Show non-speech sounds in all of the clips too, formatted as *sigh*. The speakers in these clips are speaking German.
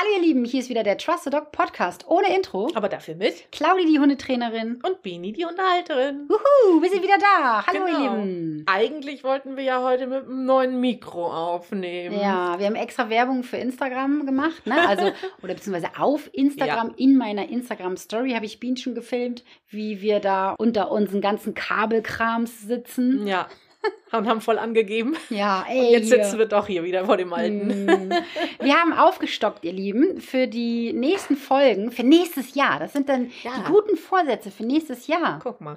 Hallo ihr Lieben, hier ist wieder der Trust the Dog Podcast ohne Intro. Aber dafür mit Claudi, die Hundetrainerin. und Bini, die Unterhalterin. Wuhu, wir sind wieder da. Hallo Genau. ihr Lieben. Eigentlich wollten wir ja heute mit einem neuen Mikro aufnehmen. Ja, wir haben extra Werbung für Instagram gemacht, ne? Also, *laughs* oder beziehungsweise auf Instagram, in meiner Instagram-Story habe ich Bienen schon gefilmt, wie wir da unter unseren ganzen Kabelkrams sitzen. Ja. *laughs* Und haben voll angegeben. Ja, ey. Und jetzt sitzen wir doch hier wieder vor dem alten. Mm. Wir haben aufgestockt, ihr Lieben, für die nächsten Folgen, für nächstes Jahr. Das sind dann Ja. die guten Vorsätze für nächstes Jahr. Guck mal.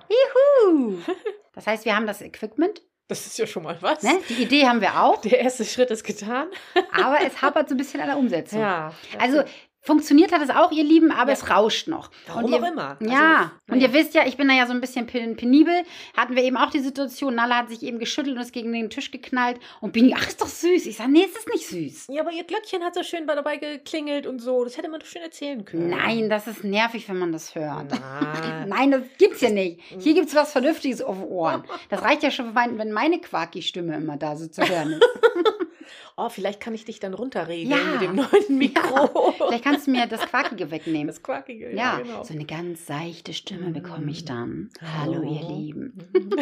Juhu. *laughs* Das heißt, wir haben das Equipment, Das ist ja schon mal was. ne? die Idee haben wir auch, Der erste Schritt ist getan. aber es hapert so ein bisschen an der Umsetzung. Ja. Also funktioniert hat es auch, ihr Lieben, aber Ja. es rauscht noch. Warum Und ihr, auch immer. Also, Ja, und ihr wisst ja, ich bin da ja so ein bisschen pen- penibel. Hatten wir eben auch die Situation, Nala hat sich eben geschüttelt und ist gegen den Tisch geknallt. Und Bini, ach, ist doch süß. Ich sage, nee, es ist nicht süß. Ja, aber ihr Glöckchen hat so schön dabei geklingelt und so. Das hätte man doch schön erzählen können. Nein, das ist nervig, wenn man das hört. Na. *laughs* Nein, das gibt's ja nicht. Hier gibt's was Vernünftiges auf Ohren. *laughs* Das reicht ja schon, wenn wenn meine Quaki-Stimme immer da so zu hören ist. *laughs* Oh, vielleicht kann ich dich dann runterregeln Ja. mit dem neuen *laughs* Mikro. Vielleicht kannst du mir das Quakige wegnehmen. Das Quackige. Ja, genau. so eine ganz seichte Stimme bekomme ich dann. Hallo. Hallo, ihr Lieben. *laughs*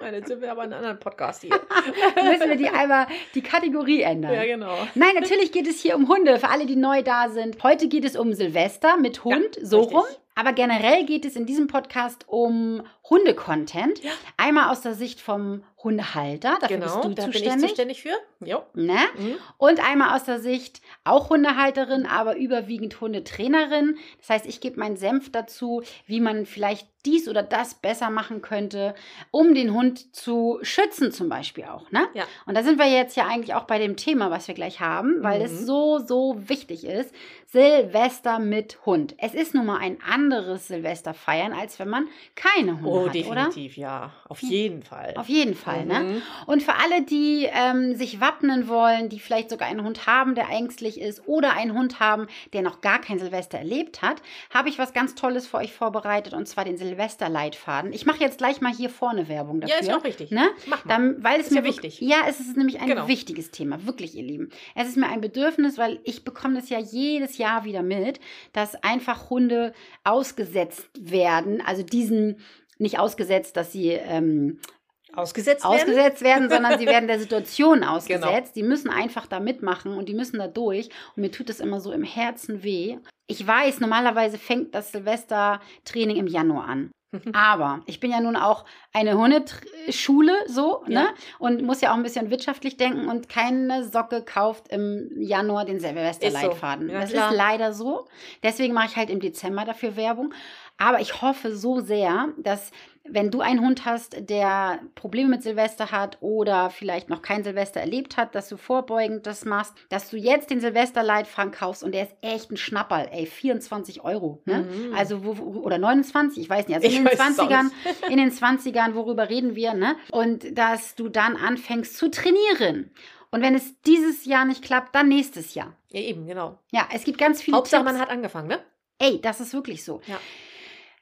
Nein, jetzt sind wir aber in einem anderen Podcast hier. *laughs* Müssen wir die einmal die Kategorie ändern. ja, genau. Nein, natürlich geht es hier um Hunde, für alle, die neu da sind. Heute geht es um Silvester mit Hund, Ja, so richtig. rum. Aber generell geht es in diesem Podcast um Hunde-Content. Ja. Einmal aus der Sicht vom Hundehalter, dafür Genau, bist du da bin ich zuständig. zuständig für. Jo. Ne? Mhm. Und einmal aus der Sicht auch Hundehalterin, aber überwiegend Hundetrainerin. Das heißt, ich gebe meinen Senf dazu, wie man vielleicht dies oder das besser machen könnte, um den Hund zu schützen zum Beispiel auch. Ne? Ja. Und da sind wir jetzt ja eigentlich auch bei dem Thema, was wir gleich haben, weil Mhm. es so, so wichtig ist. Silvester mit Hund. Es ist nun mal ein anderes Silvester feiern, als wenn man keine Hunde Oh, hat, oder? definitiv, ja. Auf jeden Fall. Auf jeden Fall, ne? Mhm. Und für alle, die ähm, sich wappnen wollen, die vielleicht sogar einen Hund haben, der ängstlich ist, oder einen Hund haben, der noch gar kein Silvester erlebt hat, habe ich was ganz Tolles für euch vorbereitet, und zwar den Silvesterleitfaden. Ich mache jetzt gleich mal hier vorne Werbung dafür. Ja, ist auch richtig. Ne? Mach mal. Dann, weil es Ist mir ja wichtig. Ja, es ist nämlich ein Genau. wichtiges Thema, wirklich, ihr Lieben. Es ist mir ein Bedürfnis, weil ich bekomme das ja jedes Jahr wieder mit, dass einfach Hunde ausgesetzt werden, also diesen nicht ausgesetzt, dass sie ähm, Ausgesetzt werden? ausgesetzt werden, *laughs* sondern sie werden der Situation ausgesetzt. Genau. Die müssen einfach da mitmachen und die müssen da durch. Und mir tut das immer so im Herzen weh. Ich weiß, normalerweise fängt das Silvestertraining im Januar an. *laughs* Aber ich bin ja nun auch eine Hundeschule, so, ne? Ja. Und muss ja auch ein bisschen wirtschaftlich denken und keine Socke kauft im Januar den Silvesterleitfaden. So. Ja, das klar. ist leider so. Deswegen mache ich halt im Dezember dafür Werbung. Aber ich hoffe so sehr, dass wenn du einen Hund hast, der Probleme mit Silvester hat oder vielleicht noch kein Silvester erlebt hat, dass du vorbeugend das machst, dass du jetzt den Silvesterleitfaden kaufst und der ist echt ein Schnapperl, ey, 24 Euro, ne? Mhm. Also, wo, oder 29, ich weiß nicht, also Ich in den es auch 20ern, in den 20ern, worüber reden wir, ne? Und dass du dann anfängst zu trainieren. Und wenn es dieses Jahr nicht klappt, dann nächstes Jahr. Ja, eben, genau. Ja, es gibt ganz viele Hauptsache, Tipps. man hat angefangen, ne? Ey, das ist wirklich so. Ja.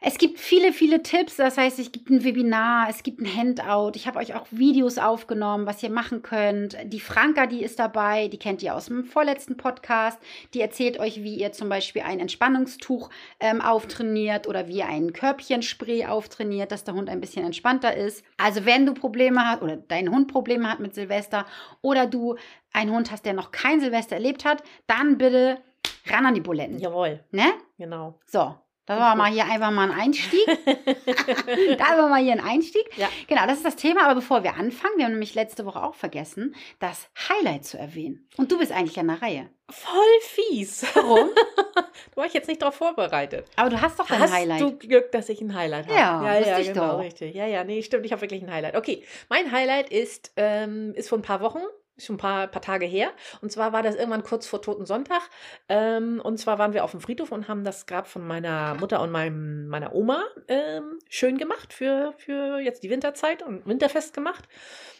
Es gibt viele, viele Tipps. Das heißt, es gibt ein Webinar, es gibt ein Handout. Ich habe euch auch Videos aufgenommen, was ihr machen könnt. Die Franka, die ist dabei, die kennt ihr aus dem vorletzten Podcast. Die erzählt euch, wie ihr zum Beispiel ein Entspannungstuch ähm, auftrainiert oder wie ihr ein Körbchenspray auftrainiert, dass der Hund ein bisschen entspannter ist. Also wenn du Probleme hast oder dein Hund Probleme hat mit Silvester oder du einen Hund hast, der noch kein Silvester erlebt hat, dann bitte ran an die Buletten. Jawohl, Ne? genau. So, das war mal hier einfach mal ein Einstieg. *laughs* *laughs* da war mal hier ein Einstieg. Ja. Genau, das ist das Thema. Aber bevor wir anfangen, wir haben nämlich letzte Woche auch vergessen, das Highlight zu erwähnen. Und du bist eigentlich an der Reihe. Voll fies. Warum? Da war ich jetzt nicht drauf vorbereitet. Aber du hast doch Hast Highlight. du Glück, dass ich ein Highlight habe? Ja, ja, ja ich genau, doch. richtig. Ja, ja, nee, stimmt, ich habe wirklich ein Highlight. Okay, mein Highlight ist, ähm, ist vor ein paar Wochen, schon ein paar, paar Tage her. Und zwar war das irgendwann kurz vor Toten Sonntag. Ähm, und zwar waren wir auf dem Friedhof und haben das Grab von meiner Mutter und meinem, meiner Oma ähm, schön gemacht für, für jetzt die Winterzeit und Winterfest gemacht.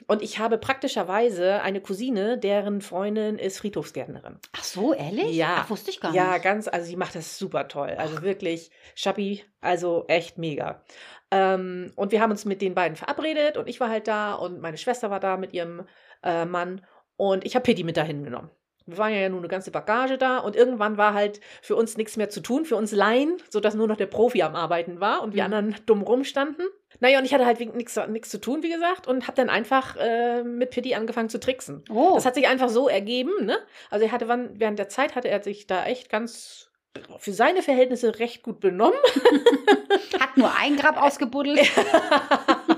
Und ich habe praktischerweise eine Cousine, deren Freundin ist Friedhofsgärtnerin. Ach so, ehrlich? Ja. Ach, wusste ich gar Ja, nicht. ganz, also sie macht das super toll. Also wirklich, Schappi, also echt mega. Ähm, und wir haben uns mit den beiden verabredet und ich war halt da und meine Schwester war da mit ihrem äh, Mann und ich habe Pitti mit dahin genommen. Wir waren ja nur eine ganze Bagage da und irgendwann war halt für uns nichts mehr zu tun, für uns Laien, sodass nur noch der Profi am Arbeiten war und wir Mhm. anderen dumm rumstanden. Naja, und ich hatte halt nichts nichts zu tun, wie gesagt, und habe dann einfach äh, mit Pitti angefangen zu tricksen. Oh, Das hat sich einfach so ergeben, ne? Also er hatte wann, während der Zeit hatte er sich da echt ganz für seine Verhältnisse recht gut benommen. *laughs* hat nur ein Grab *laughs* ausgebuddelt, *laughs*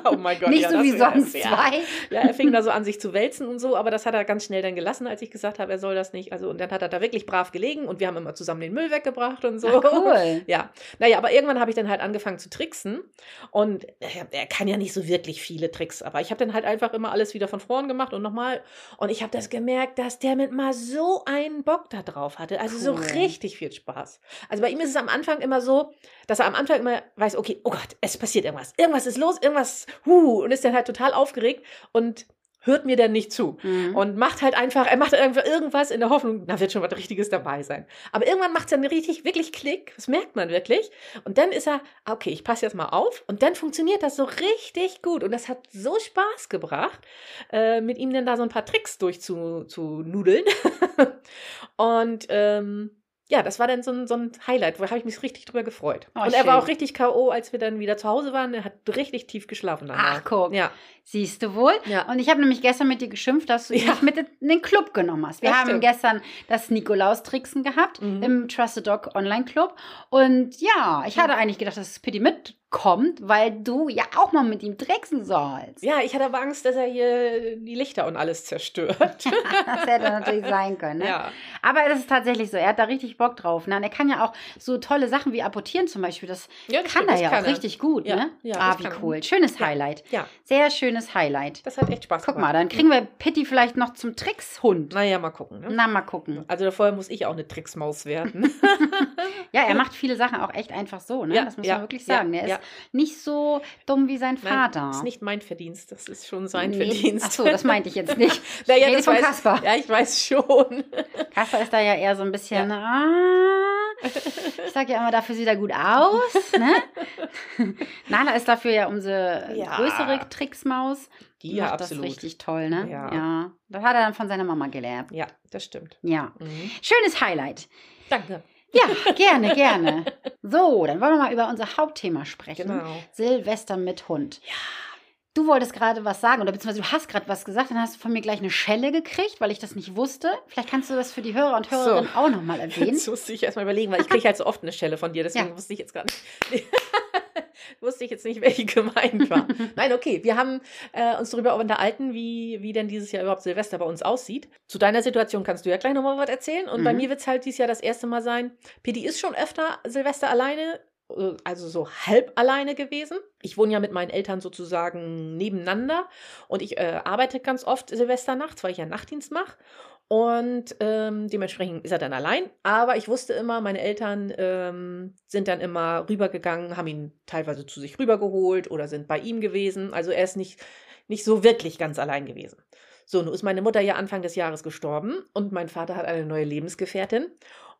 oh mein Gott. nicht ja, so wie sonst ja. zwei. Ja, er fing da so an, sich zu wälzen und so, aber das hat er ganz schnell dann gelassen, als ich gesagt habe, er soll das nicht. Also, und dann hat er da wirklich brav gelegen und wir haben immer zusammen den Müll weggebracht und so. Ach, cool. *laughs* Ja, naja, aber irgendwann habe ich dann halt angefangen zu tricksen und er, er kann ja nicht so wirklich viele Tricks, aber ich habe dann halt einfach immer alles wieder von vorn gemacht und nochmal und ich habe das gemerkt, dass der mit mal so einen Bock da drauf hatte, also so Cool. richtig viel Spaß. Also bei ihm ist es am Anfang immer so, dass er am Anfang immer weiß, okay, oh Gott, es passiert irgendwas, irgendwas ist los, irgendwas, huh, und ist dann halt total aufgeregt und hört mir dann nicht zu Mhm. und macht halt einfach, er macht einfach irgendwas in der Hoffnung, da wird schon was Richtiges dabei sein. Aber irgendwann macht es dann richtig, wirklich Klick, das merkt man wirklich. Und dann ist er, ah, okay, ich passe jetzt mal auf. Und dann funktioniert das so richtig gut. Und das hat so Spaß gebracht, äh, mit ihm dann da so ein paar Tricks durchzunudeln. Zu nudeln. *laughs* und ähm, ja, das war dann so ein, so ein Highlight, wo habe ich mich richtig drüber gefreut. Oh, und er war schön. auch richtig K.O., als wir dann wieder zu Hause waren. Er hat richtig tief geschlafen danach. Ach, guck. Ja, Siehst du wohl? ja. Und ich habe nämlich gestern mit dir geschimpft, dass du Ja. nicht mit in den Club genommen hast. Wir Das haben stimmt. gestern das Nikolaus-Tricksen gehabt Mhm. im Trusted Dog Online Club. Und ja, ich hatte eigentlich gedacht, dass Pitti mitkommt, weil du ja auch mal mit ihm tricksen sollst. Ja, ich hatte aber Angst, dass er hier die Lichter und alles zerstört. *laughs* das hätte natürlich sein können. Ne? ja. Aber es ist tatsächlich so, er hat da richtig Bock drauf. Ne? Und er kann ja auch so tolle Sachen wie apportieren zum Beispiel. Das ja, das kann stimmt, er ja kann auch richtig gut. Ja, ne? ja, ah, wie er. cool. Schönes Ja. Highlight. Ja, Sehr schönes Highlight. das hat echt Spaß Guck gemacht. mal, dann kriegen wir Pitti vielleicht noch zum Trickshund. Naja, mal gucken. Ne? Na, mal gucken. Also vorher muss ich auch eine Tricksmaus werden. *laughs* Ja, er *laughs* macht viele Sachen auch echt einfach so, ne? Ja, das muss ja, man wirklich ja, sagen. Er ist ja. nicht so dumm wie sein Nein, Vater. Das ist nicht mein Verdienst, das ist schon sein Nee. Verdienst. Ach so, das meinte ich jetzt nicht. *laughs* naja, rede das von weiß, Kaspar. Ja, ich weiß schon. *laughs* Kasper ist da ja eher so ein bisschen, ah, ich sag ja immer, dafür sieht er gut aus. Ne? *laughs* Nala ist dafür ja unsere Ja. größere Tricksmaus. Die ja, absolut. das richtig toll, ne? Ja. Das hat er dann von seiner Mama gelernt. Ja, das stimmt. Ja. Mhm. Schönes Highlight. Danke. Ja, gerne, gerne. So, dann wollen wir mal über unser Hauptthema sprechen. Genau. Silvester mit Hund. Ja. Du wolltest gerade was sagen oder beziehungsweise du hast gerade was gesagt, dann hast du von mir gleich eine Schelle gekriegt, weil ich das nicht wusste. Vielleicht kannst du das für die Hörer und So. Hörerinnen auch nochmal erwähnen. *laughs* Jetzt musste ich erstmal überlegen, weil ich kriege halt so oft eine Stelle von dir, deswegen Ja. wusste ich jetzt gerade nicht. *laughs* *laughs* wusste ich jetzt nicht, *laughs* welche gemeint war. *laughs* Nein, okay, wir haben äh, uns darüber unterhalten, wie, wie denn dieses Jahr überhaupt Silvester bei uns aussieht. Zu deiner Situation kannst du ja gleich nochmal was erzählen. Und bei Mhm. mir wird es halt dieses Jahr das erste Mal sein. Pedi ist schon öfter Silvester alleine, äh, also so halb alleine gewesen. Ich wohne ja mit meinen Eltern sozusagen nebeneinander und ich äh, arbeite ganz oft Silvester nachts, weil ich ja Nachtdienst mache. Und ähm, dementsprechend ist er dann allein. Aber ich wusste immer, meine Eltern ähm, sind dann immer rübergegangen, haben ihn teilweise zu sich rübergeholt oder sind bei ihm gewesen. Also er ist nicht, nicht so wirklich ganz allein gewesen. So, nun ist meine Mutter ja Anfang des Jahres gestorben und mein Vater hat eine neue Lebensgefährtin.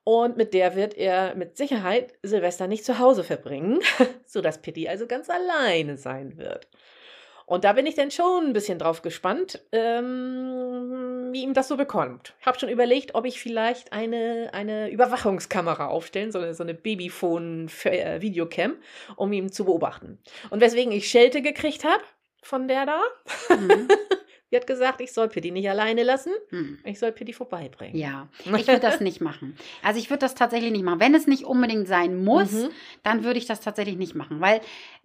Und mit der wird er mit Sicherheit Silvester nicht zu Hause verbringen, *laughs* sodass Pitti also ganz alleine sein wird. Und da bin ich dann schon ein bisschen drauf gespannt, ähm, wie ihm das so bekommt. Ich habe schon überlegt, ob ich vielleicht eine, eine Überwachungskamera aufstellen soll, so eine Babyphone-Videocam, um ihn zu beobachten. Und weswegen ich Schelte gekriegt habe von der da, Mhm. *laughs* die hat gesagt, ich soll Pitti nicht alleine lassen, Mhm. ich soll Pitti vorbeibringen. Ja, ich würde das nicht machen. Also ich würde das tatsächlich nicht machen. Wenn es nicht unbedingt sein *laughs* muss, Mhm. dann würde ich das tatsächlich nicht machen. Weil,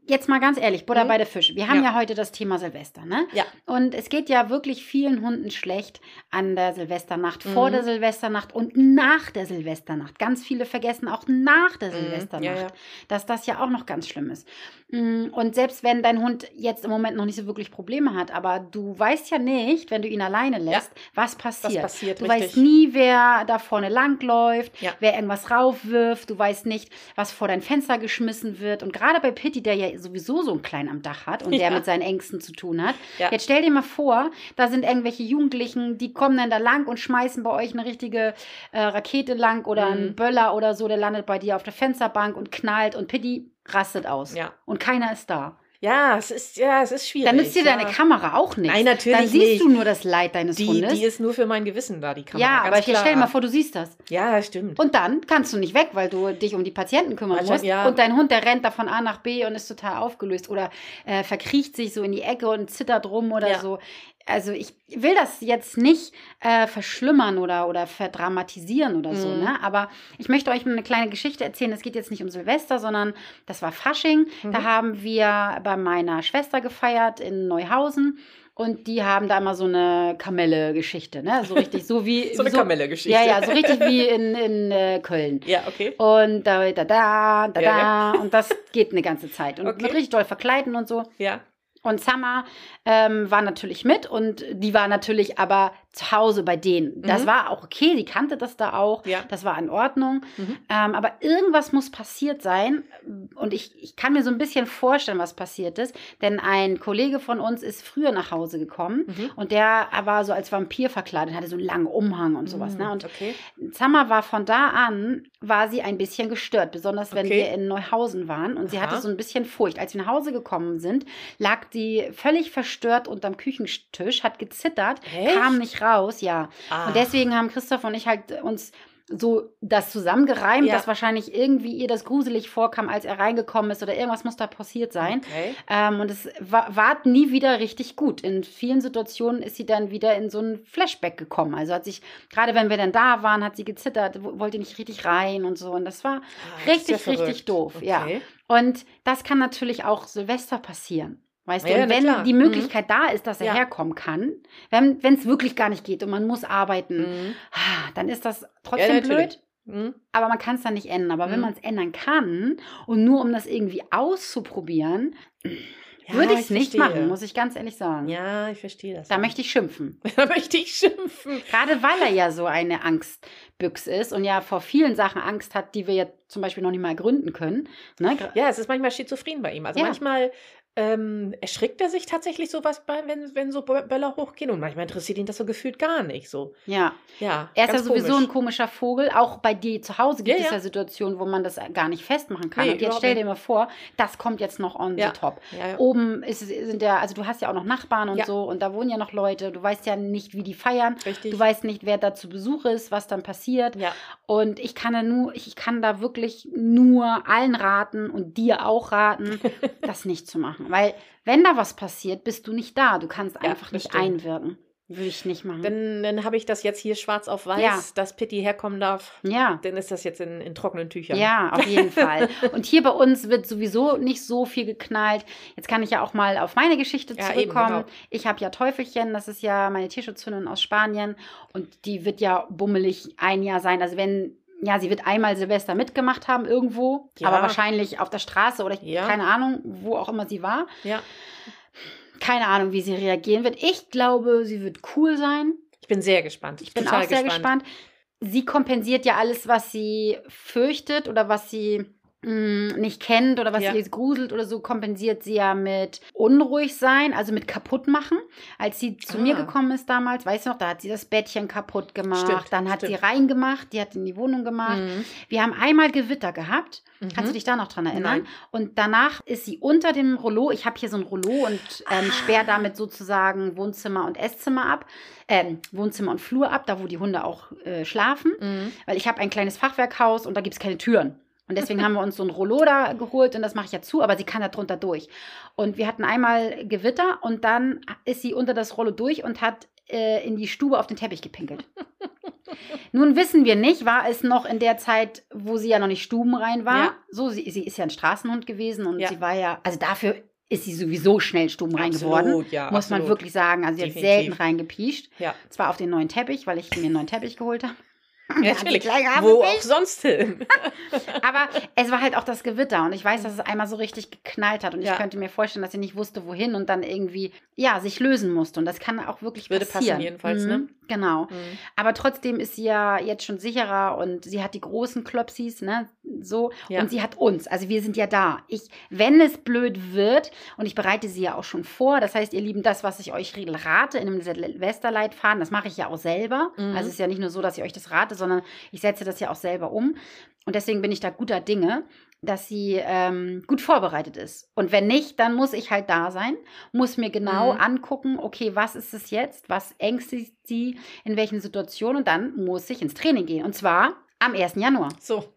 jetzt mal ganz ehrlich, Butter Mhm. bei der Fische. Wir haben ja. Ja. heute das Thema Silvester, ne? Ja. Und es geht ja wirklich vielen Hunden schlecht an der Silvesternacht, vor Mhm. der Silvesternacht und nach der Silvesternacht. Ganz viele vergessen auch nach der Mhm. Silvesternacht, Ja, ja. dass das ja auch noch ganz schlimm ist. Mm, Und selbst wenn dein Hund jetzt im Moment noch nicht so wirklich Probleme hat, aber du weißt ja nicht, wenn du ihn alleine lässt, was passiert. Was passiert, Du richtig. weißt nie, wer da vorne langläuft, wer irgendwas raufwirft. Du weißt nicht, was vor dein Fenster geschmissen wird. Und gerade bei Pitti, der ja sowieso so einen Kleinen am Dach hat und *laughs* der Ja. mit seinen Ängsten zu tun hat. Ja. Jetzt stell dir mal vor, da sind irgendwelche Jugendlichen, die kommen dann da lang und schmeißen bei euch eine richtige äh, Rakete lang oder Mhm. ein Böller oder so, der landet bei dir auf der Fensterbank und knallt und Pitti rastet aus. Ja. Und keiner ist da. Ja, es ist, ja, es ist schwierig. Dann nützt dir ja. deine Kamera auch nichts. Nein, natürlich Dann siehst nicht. du nur das Leid deines Die, Hundes. die ist nur für mein Gewissen da, die Kamera. ja, aber ich stell dir mal vor, du siehst das. Ja, stimmt. Und dann kannst du nicht weg, weil du dich um die Patienten kümmern Also, musst. ja. Und dein Hund, der rennt da von A nach B und ist total aufgelöst oder äh, verkriecht sich so in die Ecke und zittert rum oder Ja. so. Also ich will das jetzt nicht äh, verschlimmern oder, oder verdramatisieren oder so, Mhm. ne? Aber ich möchte euch eine kleine Geschichte erzählen. Es geht jetzt nicht um Silvester, sondern das war Fasching. Da Mhm. haben wir bei meiner Schwester gefeiert in Neuhausen. Und die haben da immer so eine Kamelle-Geschichte, ne? So richtig, so wie. *laughs* So eine Kamelle-Geschichte. Ja, ja, so richtig wie in, in äh, Köln. ja, okay. Und da, da, da, da, Ja, da. Und das geht eine ganze Zeit. Und Okay. mit richtig doll verkleiden und so. Ja. Und Summer ähm, war natürlich mit und die war natürlich aber zu Hause bei denen. Das Mhm. war auch okay, die kannte das da auch. Ja. Das war in Ordnung. Mhm. Ähm, aber irgendwas muss passiert sein. Und ich, ich kann mir so ein bisschen vorstellen, was passiert ist. Denn ein Kollege von uns ist früher nach Hause gekommen Mhm. und der war so als Vampir verkleidet, hatte so einen langen Umhang und sowas. Ne? Und okay. Summer war von da an, war sie ein bisschen gestört, besonders wenn Okay. wir in Neuhausen waren. Und sie Aha. hatte so ein bisschen Furcht. Als wir nach Hause gekommen sind, lag sie völlig verstört unterm Küchentisch, hat gezittert, Echt? kam nicht raus, ja. Ah. Und deswegen haben Christoph und ich halt uns so das zusammengereimt, Ja. dass wahrscheinlich irgendwie ihr das gruselig vorkam, als er reingekommen ist oder irgendwas muss da passiert sein. Okay. Ähm, und es war, war nie wieder richtig gut. In vielen Situationen ist sie dann wieder in so ein Flashback gekommen. Also hat sich, gerade wenn wir dann da waren, hat sie gezittert, wo- wollte nicht richtig rein und so. Und das war Ah, das richtig, ja richtig doof. Ja. Okay. Und das kann natürlich auch Silvester passieren. Weißt Ja, du, und wenn klar. die Mhm. Möglichkeit da ist, dass er Ja. herkommen kann, wenn es wirklich gar nicht geht und man muss arbeiten, Mhm. ah, dann ist das trotzdem natürlich. blöd. Mhm. Aber man kann es dann nicht ändern. Aber wenn Mhm. man es ändern kann und nur um das irgendwie auszuprobieren, Ja, würde ich es nicht verstehe. machen, muss ich ganz ehrlich sagen. Ja, ich verstehe das. Da möchte ich schimpfen. *laughs* da möchte ich schimpfen. Gerade weil er ja so eine Angstbüchse ist und ja vor vielen Sachen Angst hat, die wir jetzt zum Beispiel noch nicht mal gründen können. Ne? Ja, es ist manchmal schizophren bei ihm. Also Ja. manchmal ähm, erschrickt er sich tatsächlich sowas bei, wenn, wenn so Bö- Böller hochgehen und manchmal interessiert ihn das so gefühlt gar nicht. So, Ja. ja. Er ist ja sowieso komisch. ein komischer Vogel. Auch bei dir zu Hause gibt Ja, es ja. Situationen, wo man das gar nicht festmachen kann. Nee, und jetzt stell dir mal vor, das kommt jetzt noch on Ja. the top. Ja. Oben ist, sind ja, also du hast ja auch noch Nachbarn und so und da wohnen ja noch Leute. Du weißt ja nicht, wie die feiern. Richtig. Du weißt nicht, wer da zu Besuch ist, was dann passiert. ja. Und ich kann da nur, ich kann da wirklich nur allen raten und dir auch raten, *laughs* das nicht zu machen. Weil wenn da was passiert, bist du nicht da. Du kannst Ja, einfach das nicht stimmt. einwirken. Würde ich nicht machen. Dann, dann habe ich das jetzt hier schwarz auf weiß, Ja. dass Pitti herkommen darf. ja. Dann ist das jetzt in, in trockenen Tüchern. Ja, *laughs* auf jeden Fall. Und hier bei uns wird sowieso nicht so viel geknallt. Jetzt kann ich ja auch mal auf meine Geschichte Ja, eben, zurückkommen. genau. Ich habe ja Teufelchen, das ist ja meine Tierschutzhündin aus Spanien und die wird ja bummelig ein Jahr sein. Also wenn, ja, sie wird einmal Silvester mitgemacht haben irgendwo, Ja. aber wahrscheinlich auf der Straße oder Ja. keine Ahnung, wo auch immer sie war. ja. Keine Ahnung, wie sie reagieren wird. Ich glaube, sie wird cool sein. Ich bin sehr gespannt. Ich bin auch sehr gespannt. Sie kompensiert ja alles, was sie fürchtet oder was sie nicht kennt oder was Ja. sie jetzt gruselt oder so, kompensiert sie ja mit unruhig sein, also mit kaputt machen. Als sie zu mir Ah. gekommen ist damals, weißt du noch, da hat sie das Bettchen kaputt gemacht, Stimmt, dann hat sie stimmt. reingemacht, die hat in die Wohnung gemacht. Mhm. Wir haben einmal Gewitter gehabt. Mhm. Kannst du dich da noch dran erinnern? Nein. Und danach ist sie unter dem Rollo. Ich habe hier so ein Rollo und ähm, Ah. sperre damit sozusagen Wohnzimmer und Esszimmer ab. Ähm, Wohnzimmer und Flur ab, da wo die Hunde auch äh, schlafen. Mhm. Weil ich habe ein kleines Fachwerkhaus und da gibt es keine Türen. Und deswegen haben wir uns so ein Rollo da geholt und das mache ich ja zu, aber sie kann da drunter durch. Und wir hatten einmal Gewitter und dann ist sie unter das Rollo durch und hat äh, in die Stube auf den Teppich gepinkelt. *laughs* Nun wissen wir nicht, war es noch in der Zeit, wo sie ja noch nicht stubenrein war. Ja. So, sie, sie ist ja ein Straßenhund gewesen und Ja. sie war ja, also dafür ist sie sowieso schnell stubenrein geworden. Ja, Muss man absolut. wirklich sagen. Also sie hat Definitiv. selten reingepiescht. Ja, Zwar auf den neuen Teppich, weil ich mir einen neuen Teppich geholt habe. Ja natürlich. Wo auch sonst hin. *laughs* Aber es war halt auch das Gewitter und ich weiß, dass es einmal so richtig geknallt hat und Ja. ich könnte mir vorstellen, dass sie nicht wusste, wohin und dann irgendwie, ja, sich lösen musste und das kann auch wirklich Würde passen passieren. jedenfalls, Mhm, ne? Genau. Mhm. Aber trotzdem ist sie ja jetzt schon sicherer und sie hat die großen Klopsis, ne, so Ja. und sie hat uns, also wir sind ja da. Ich, wenn es blöd wird und ich bereite sie ja auch schon vor, das heißt, ihr Lieben, das, was ich euch rate in einem Silvesterleitfaden, das mache ich ja auch selber. Mhm. Also es ist ja nicht nur so, dass ich euch das rate, sondern ich setze das ja auch selber um. Und deswegen bin ich da guter Dinge, dass sie ähm, gut vorbereitet ist. Und wenn nicht, dann muss ich halt da sein, muss mir genau Mhm. angucken, okay, was ist es jetzt, was ängstigt sie, in welchen Situationen und dann muss ich ins Training gehen. Und zwar am 1. Januar. So,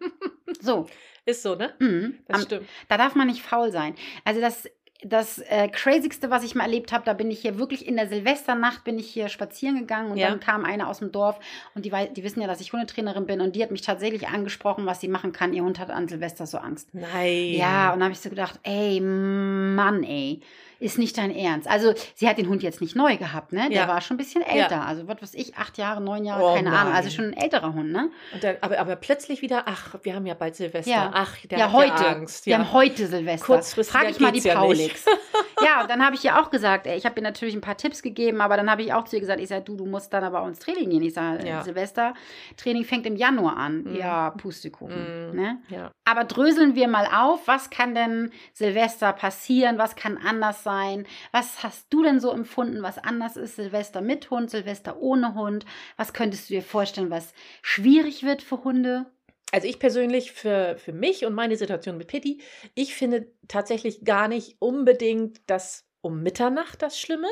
So, *laughs* ist so, ne? mhm. Das am, stimmt. da darf man nicht faul sein. Also das, das äh, Crazigste, was ich mal erlebt habe, da bin ich hier wirklich in der Silvesternacht bin ich hier spazieren gegangen und Ja. dann kam eine aus dem Dorf und die, die wissen ja, dass ich Hundetrainerin bin und die hat mich tatsächlich angesprochen, was sie machen kann. Ihr Hund hat an Silvester so Angst. Nein. Ja, und dann habe ich so gedacht, ey, Mann, ey, ist nicht dein Ernst. Also, sie hat den Hund jetzt nicht neu gehabt, ne? Der Ja. war schon ein bisschen älter. Also, was weiß ich, acht Jahre, neun Jahre, Oh keine Ahnung. Also nein. schon ein älterer Hund, ne? Dann, aber, aber plötzlich wieder, ach, wir haben ja bald Silvester. Ja. Ach, der ja, hat heute. ja Angst. Wir Ja. haben heute Silvester. Kurzfristiger Frag ich mal die ja Paulix. *laughs* ja, und dann habe ich ihr auch gesagt, ey, ich habe ihr natürlich ein paar Tipps gegeben, aber dann habe ich auch zu ihr gesagt, ich sage, du, du musst dann aber auch ins Training gehen. Ich sage, Ja. Silvester, Training fängt im Januar an. Mhm. Ja, Pustekuchen. Mhm. Ne? ja. Aber dröseln wir mal auf, was kann denn Silvester passieren, was kann anders sein? Was hast du denn so empfunden, was anders ist? Silvester mit Hund, Silvester ohne Hund? Was könntest du dir vorstellen, was schwierig wird für Hunde? Also ich persönlich für, für mich und meine Situation mit Pitti, ich finde tatsächlich gar nicht unbedingt das um Mitternacht das Schlimme.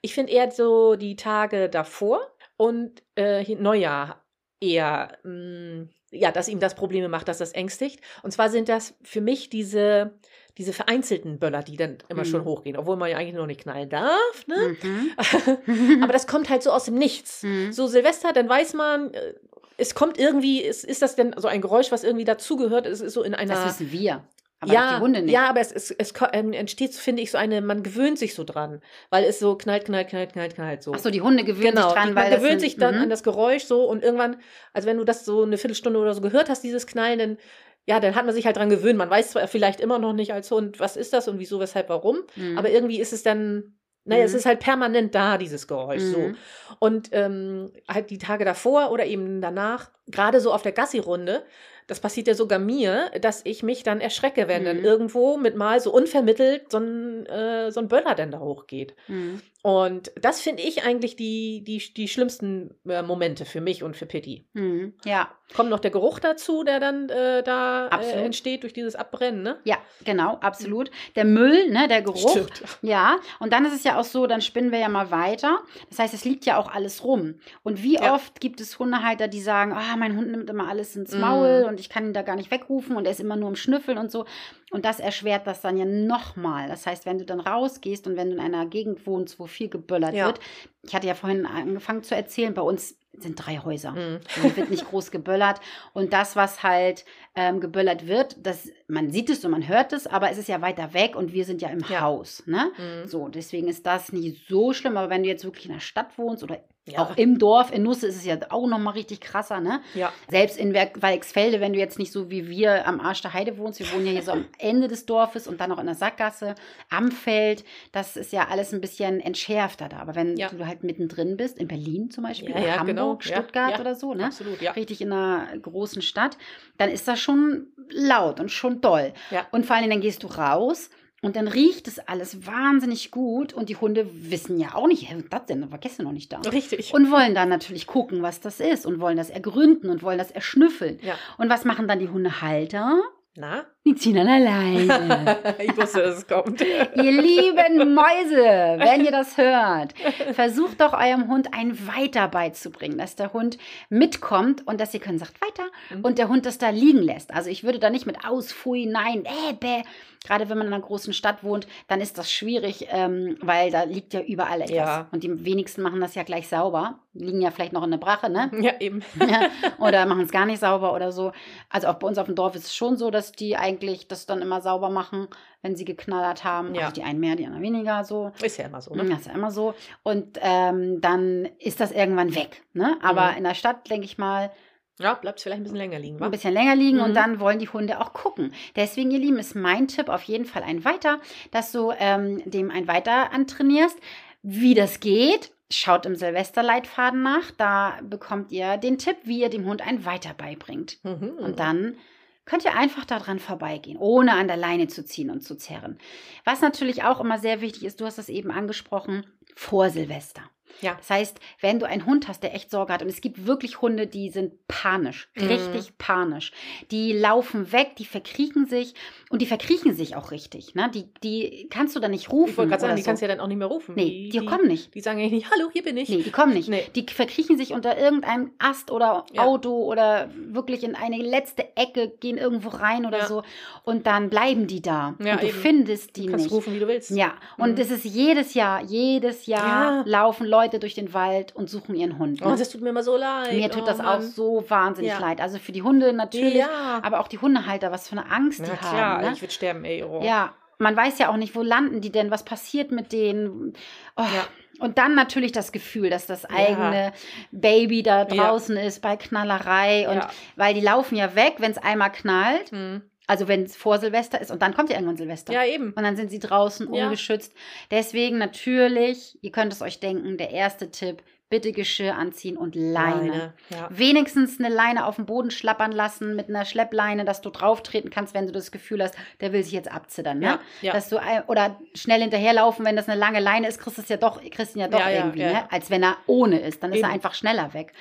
Ich finde eher so die Tage davor und äh, Neujahr eher, mh, ja, dass ihm das Probleme macht, dass das ängstigt. Und zwar sind das für mich diese, diese vereinzelten Böller, die dann immer Mhm. schon hochgehen, obwohl man ja eigentlich noch nicht knallen darf. Ne? Mhm. *laughs* *laughs* Aber das kommt halt so aus dem Nichts. Mhm. So Silvester, dann weiß man, äh, es kommt irgendwie, ist, ist das denn so ein Geräusch, was irgendwie dazugehört? Es ist so in einer. das wissen wir. Aber ja, die Hunde nicht. ja, aber es, es, es ähm, entsteht, finde ich, so eine, man gewöhnt sich so dran, weil es so knallt, knallt, knallt, knallt, knallt so. Ach so, die Hunde gewöhnen Genau, sich dran, die, weil man das gewöhnt sich dann mhm. an das Geräusch so und irgendwann, also wenn du das so eine Viertelstunde oder so gehört hast, dieses Knallen, dann, ja, dann hat man sich halt dran gewöhnt. Man weiß zwar vielleicht immer noch nicht als Hund, was ist das und wieso, weshalb, warum, Mhm. aber irgendwie ist es dann, naja, es Mhm. ist halt permanent da, dieses Geräusch. So. Mhm. Und ähm, halt die Tage davor oder eben danach, gerade so auf der Gassi-Runde, das passiert ja sogar mir, dass ich mich dann erschrecke, wenn dann Mhm. irgendwo mit mal so unvermittelt so ein, äh, so ein Böller dann da hochgeht. Mhm. Und das finde ich eigentlich die, die, die schlimmsten äh, Momente für mich und für Pitti. Mhm. Ja, Kommt noch der Geruch dazu, der dann äh, da äh, entsteht durch dieses Abbrennen, ne? ja, genau, absolut. Der Müll, ne, der Geruch. Stimmt. Ja, und dann ist es ja auch so, dann spinnen wir ja mal weiter. Das heißt, es liegt ja auch alles rum. Und wie Ja. oft gibt es Hundehalter, die sagen, ah, mein Hund nimmt immer alles ins Mhm. Maul und ich kann ihn da gar nicht wegrufen und er ist immer nur im Schnüffeln und so. Und das erschwert das dann ja nochmal. Das heißt, wenn du dann rausgehst und wenn du in einer Gegend wohnst, wo viel geböllert Ja. wird, ich hatte ja vorhin angefangen zu erzählen, bei uns sind drei Häuser. Mhm. Hier wird nicht groß geböllert. Und das, was halt ähm, geböllert wird, das, man sieht es und man hört es, aber es ist ja weiter weg und wir sind ja im Ja. Haus. Ne? Mhm. So, deswegen ist das nicht so schlimm. Aber wenn du jetzt wirklich in der Stadt wohnst oder Ja. auch im Dorf, in Nusse ist es ja auch nochmal richtig krasser, ne? Ja. Selbst in Weichsfelde, wenn du jetzt nicht so wie wir am Arsch der Heide wohnst, wir wohnen ja hier so am *laughs* Ende des Dorfes und dann noch in der Sackgasse, am Feld, das ist ja alles ein bisschen entschärfter da. Aber wenn Ja. du halt mittendrin bist, in Berlin zum Beispiel, Ja, ja, Hamburg, genau. Stuttgart oder so, ne? Absolut, ja. richtig in einer großen Stadt, dann ist das schon laut und schon doll. Ja. Und vor allem, dann gehst du raus und dann riecht es alles wahnsinnig gut und die Hunde wissen ja auch nicht, was das denn, war gestern noch nicht da. Richtig. Und wollen dann natürlich gucken, was das ist und wollen das ergründen und wollen das erschnüffeln. ja. Und was machen dann die Hundehalter? Na? Die ziehen an der Leine. ich wusste, dass es kommt. *laughs* ihr lieben Mäuse, wenn ihr das hört, versucht doch eurem Hund ein Weiter beizubringen, dass der Hund mitkommt und dass ihr können sagt weiter Mhm. und der Hund das da liegen lässt. Also ich würde da nicht mit ausfui, nein, äh, bäh. Gerade wenn man in einer großen Stadt wohnt, dann ist das schwierig, ähm, weil da liegt ja überall etwas. Ja. Und die wenigsten machen das ja gleich sauber. Liegen ja vielleicht noch in der Brache, ne? Ja, eben. *laughs* oder machen es gar nicht sauber oder so. Also auch bei uns auf dem Dorf ist es schon so, dass die eigentlich das dann immer sauber machen, wenn sie geknallert haben. Ja. Also die einen mehr, die anderen weniger so. Ist ja immer so, ne? Das ist ja immer so. Und ähm, dann ist das irgendwann weg. Ne? Aber Mhm. in der Stadt, denke ich mal, Ja, bleibt es vielleicht ein bisschen länger liegen, wa? ein bisschen länger liegen Mhm. und dann wollen die Hunde auch gucken. Deswegen, ihr Lieben, ist mein Tipp auf jeden Fall ein Weiter, dass du ähm, dem ein Weiter antrainierst. Wie das geht, schaut im Silvesterleitfaden nach. Da bekommt ihr den Tipp, wie ihr dem Hund ein Weiter beibringt. Mhm. Und dann könnt ihr einfach daran vorbeigehen, ohne an der Leine zu ziehen und zu zerren. Was natürlich auch immer sehr wichtig ist, du hast es eben angesprochen, vor Silvester. Ja. Das heißt, wenn du einen Hund hast, der echt Sorge hat, und es gibt wirklich Hunde, die sind panisch, Mhm. richtig panisch. Die laufen weg, die verkriechen sich und die verkriechen sich auch richtig. Ne? Die, die kannst du dann nicht rufen. Ich wollte gerade sagen, die so. kannst du ja dann auch nicht mehr rufen. Nee, die, kommen nicht. Die sagen ja nicht, hallo, hier bin ich. Nee, die kommen nicht. Nee. Die verkriechen sich unter irgendeinem Ast oder Ja. Auto oder wirklich in eine letzte Ecke, gehen irgendwo rein oder Ja. so. Und dann bleiben die da. Ja, und du eben. und die Du kannst nicht. rufen, wie du willst. Ja, und Mhm. es ist jedes Jahr, jedes Jahr Ja. laufen Leute durch den Wald und suchen ihren Hund. Oh, ne? das tut mir immer so leid. Mir tut oh, das auch Mann. so wahnsinnig Ja. leid. Also für die Hunde natürlich, Ja. aber auch die Hundehalter, was für eine Angst Na die klar, haben. Ne? ich würde sterben, ey. Oh. Ja, man weiß ja auch nicht, wo landen die denn, was passiert mit denen. Oh. Ja. Und dann natürlich das Gefühl, dass das eigene Baby da draußen ist bei Knallerei. Und Ja. weil die laufen ja weg, wenn es einmal knallt, Hm. Also wenn es vor Silvester ist und dann kommt ja irgendwann Silvester. ja, eben. Und dann sind sie draußen Ja. ungeschützt. Deswegen natürlich, ihr könnt es euch denken, der erste Tipp, bitte Geschirr anziehen und Leine. Ja. Wenigstens eine Leine auf dem Boden schlappern lassen mit einer Schleppleine, dass du drauf treten kannst, wenn du das Gefühl hast, der will sich jetzt abzittern. Ne? Ja, ja. Dass du oder schnell hinterherlaufen, wenn das eine lange Leine ist, kriegst du es ja doch, kriegst ihn ja doch irgendwie. Ne? als wenn er ohne ist. Dann ist er einfach schneller weg.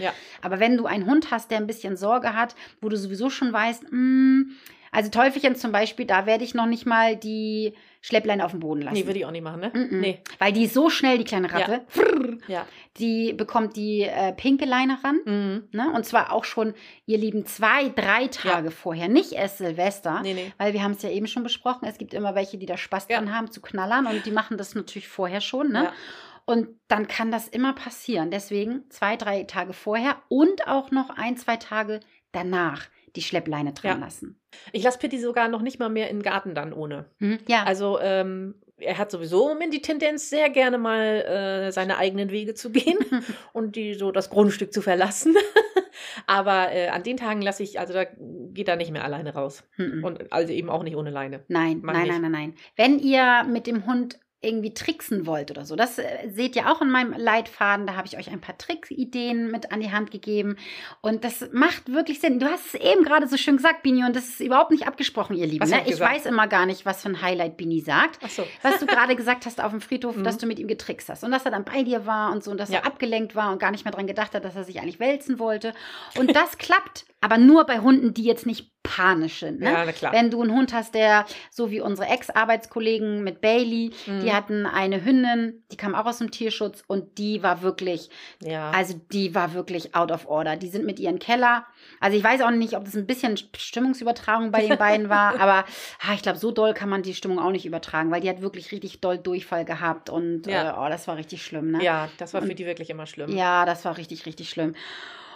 Aber wenn du einen Hund hast, der ein bisschen Sorge hat, wo du sowieso schon weißt, mm, also Teufelchen zum Beispiel, da werde ich noch nicht mal die Schleppleine auf dem Boden lassen. Nee, würde ich auch nicht machen, ne? Mm-mm. Nee. Weil die ist so schnell, die kleine Ratte. Ja. Die bekommt die äh, pinke Leine ran. Mhm. Ne? Und zwar auch schon, ihr Lieben, zwei, drei Tage vorher. Nicht erst Silvester. Nee, nee. Weil wir haben es ja eben schon besprochen. Es gibt immer welche, die da Spaß Ja. dran haben zu knallern. Und die machen das natürlich vorher schon. Ne? Ja. Und dann kann das immer passieren. Deswegen zwei, drei Tage vorher und auch noch ein, zwei Tage danach die Schleppleine dran Ja. lassen. Ich lasse Pitti sogar noch nicht mal mehr in den Garten dann ohne. Hm? Ja. Also, ähm, er hat sowieso im Moment die Tendenz, sehr gerne mal äh, seine eigenen Wege zu gehen *laughs* und die so das Grundstück zu verlassen. *laughs* Aber äh, an den Tagen lasse ich, also da geht er nicht mehr alleine raus. Mhm. Und also eben auch nicht ohne Leine. Nein, Mag nein, nicht. nein, nein, nein. Wenn ihr mit dem Hund irgendwie tricksen wollt oder so, das äh, seht ihr auch in meinem Leitfaden. Da habe ich euch ein paar Trickideen mit an die Hand gegeben. Und das macht wirklich Sinn. Du hast es eben gerade so schön gesagt, Bini, und das ist überhaupt nicht abgesprochen, ihr Lieben. Ne? ich Ich weiß immer gar nicht, was für ein Highlight Bini sagt. Ach so. Was du gerade gesagt hast auf dem Friedhof, *laughs* Mhm. dass du mit ihm getrickst hast und dass er dann bei dir war und so und dass Ja. er abgelenkt war und gar nicht mehr dran gedacht hat, dass er sich eigentlich wälzen wollte. Und *laughs* das klappt, aber nur bei Hunden, die jetzt nicht panisch sind. Ne? Ja, na klar. Wenn du einen Hund hast, der, so wie unsere Ex-Arbeitskollegen mit Bailey, Mhm. die hatten eine Hündin, die kam auch aus dem Tierschutz und die war wirklich, ja. also die war wirklich out of order. Die sind mit ihren Keller. Also ich weiß auch nicht, ob das ein bisschen Stimmungsübertragung bei den beiden war, *laughs* aber ah, ich glaube, so doll kann man die Stimmung auch nicht übertragen, weil die hat wirklich richtig doll Durchfall gehabt und Ja. äh, oh, das war richtig schlimm, ne? ja, das war für die wirklich immer schlimm. Ja, das war richtig, richtig schlimm.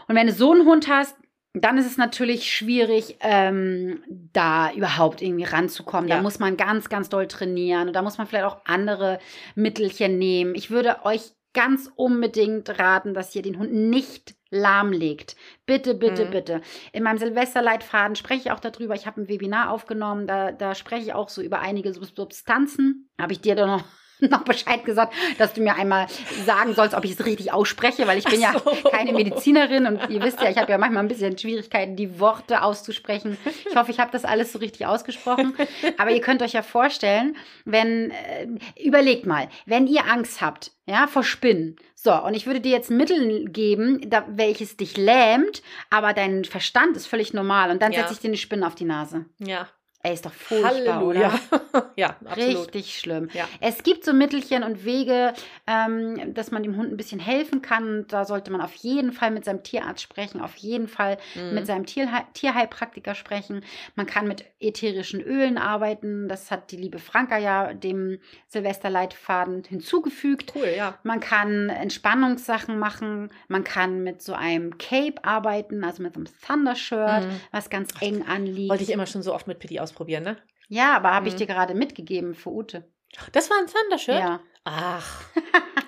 Und wenn du so einen Hund hast, dann ist es natürlich schwierig, ähm, da überhaupt irgendwie ranzukommen. Da Ja. muss man ganz, ganz doll trainieren und da muss man vielleicht auch andere Mittelchen nehmen. Ich würde euch ganz unbedingt raten, dass ihr den Hund nicht lahmlegt. Bitte, bitte, Mhm. bitte. In meinem Silvesterleitfaden spreche ich auch darüber. Ich habe ein Webinar aufgenommen. Da, da spreche ich auch so über einige Sub- Substanzen. Habe ich dir da noch *laughs* noch Bescheid gesagt, dass du mir einmal sagen sollst, ob ich es richtig ausspreche, weil ich bin Ach ja so. keine Medizinerin und ihr wisst ja, ich habe ja manchmal ein bisschen Schwierigkeiten, die Worte auszusprechen. Ich hoffe, ich habe das alles so richtig ausgesprochen. Aber ihr könnt euch ja vorstellen, wenn, äh, überlegt mal, wenn ihr Angst habt, ja, vor Spinnen. So, und ich würde dir jetzt Mittel geben, da, welches dich lähmt, aber dein Verstand ist völlig normal und dann Ja. setze ich dir eine Spinne auf die Nase. Ja. Ey, ist doch furchtbar, Halleluja. oder? *laughs* ja, absolut. Richtig schlimm. Ja. Es gibt so Mittelchen und Wege, ähm, dass man dem Hund ein bisschen helfen kann. Da sollte man auf jeden Fall mit seinem Tierarzt sprechen, auf jeden Fall Mhm. mit seinem Tierheil Tierheilpraktiker sprechen. Man kann mit ätherischen Ölen arbeiten. Das hat die liebe Franka ja dem Silvesterleitfaden hinzugefügt. Cool, ja. Man kann Entspannungssachen machen. Man kann mit so einem Cape arbeiten, also mit so einem Thunder-Shirt, Mhm. was ganz eng anliegt. Wollte ich immer schon so oft mit Pitti ausprobieren, ne? ja, aber habe ich Mhm. dir gerade mitgegeben für Ute. Das war ein Thundershirt? Ja. Ach,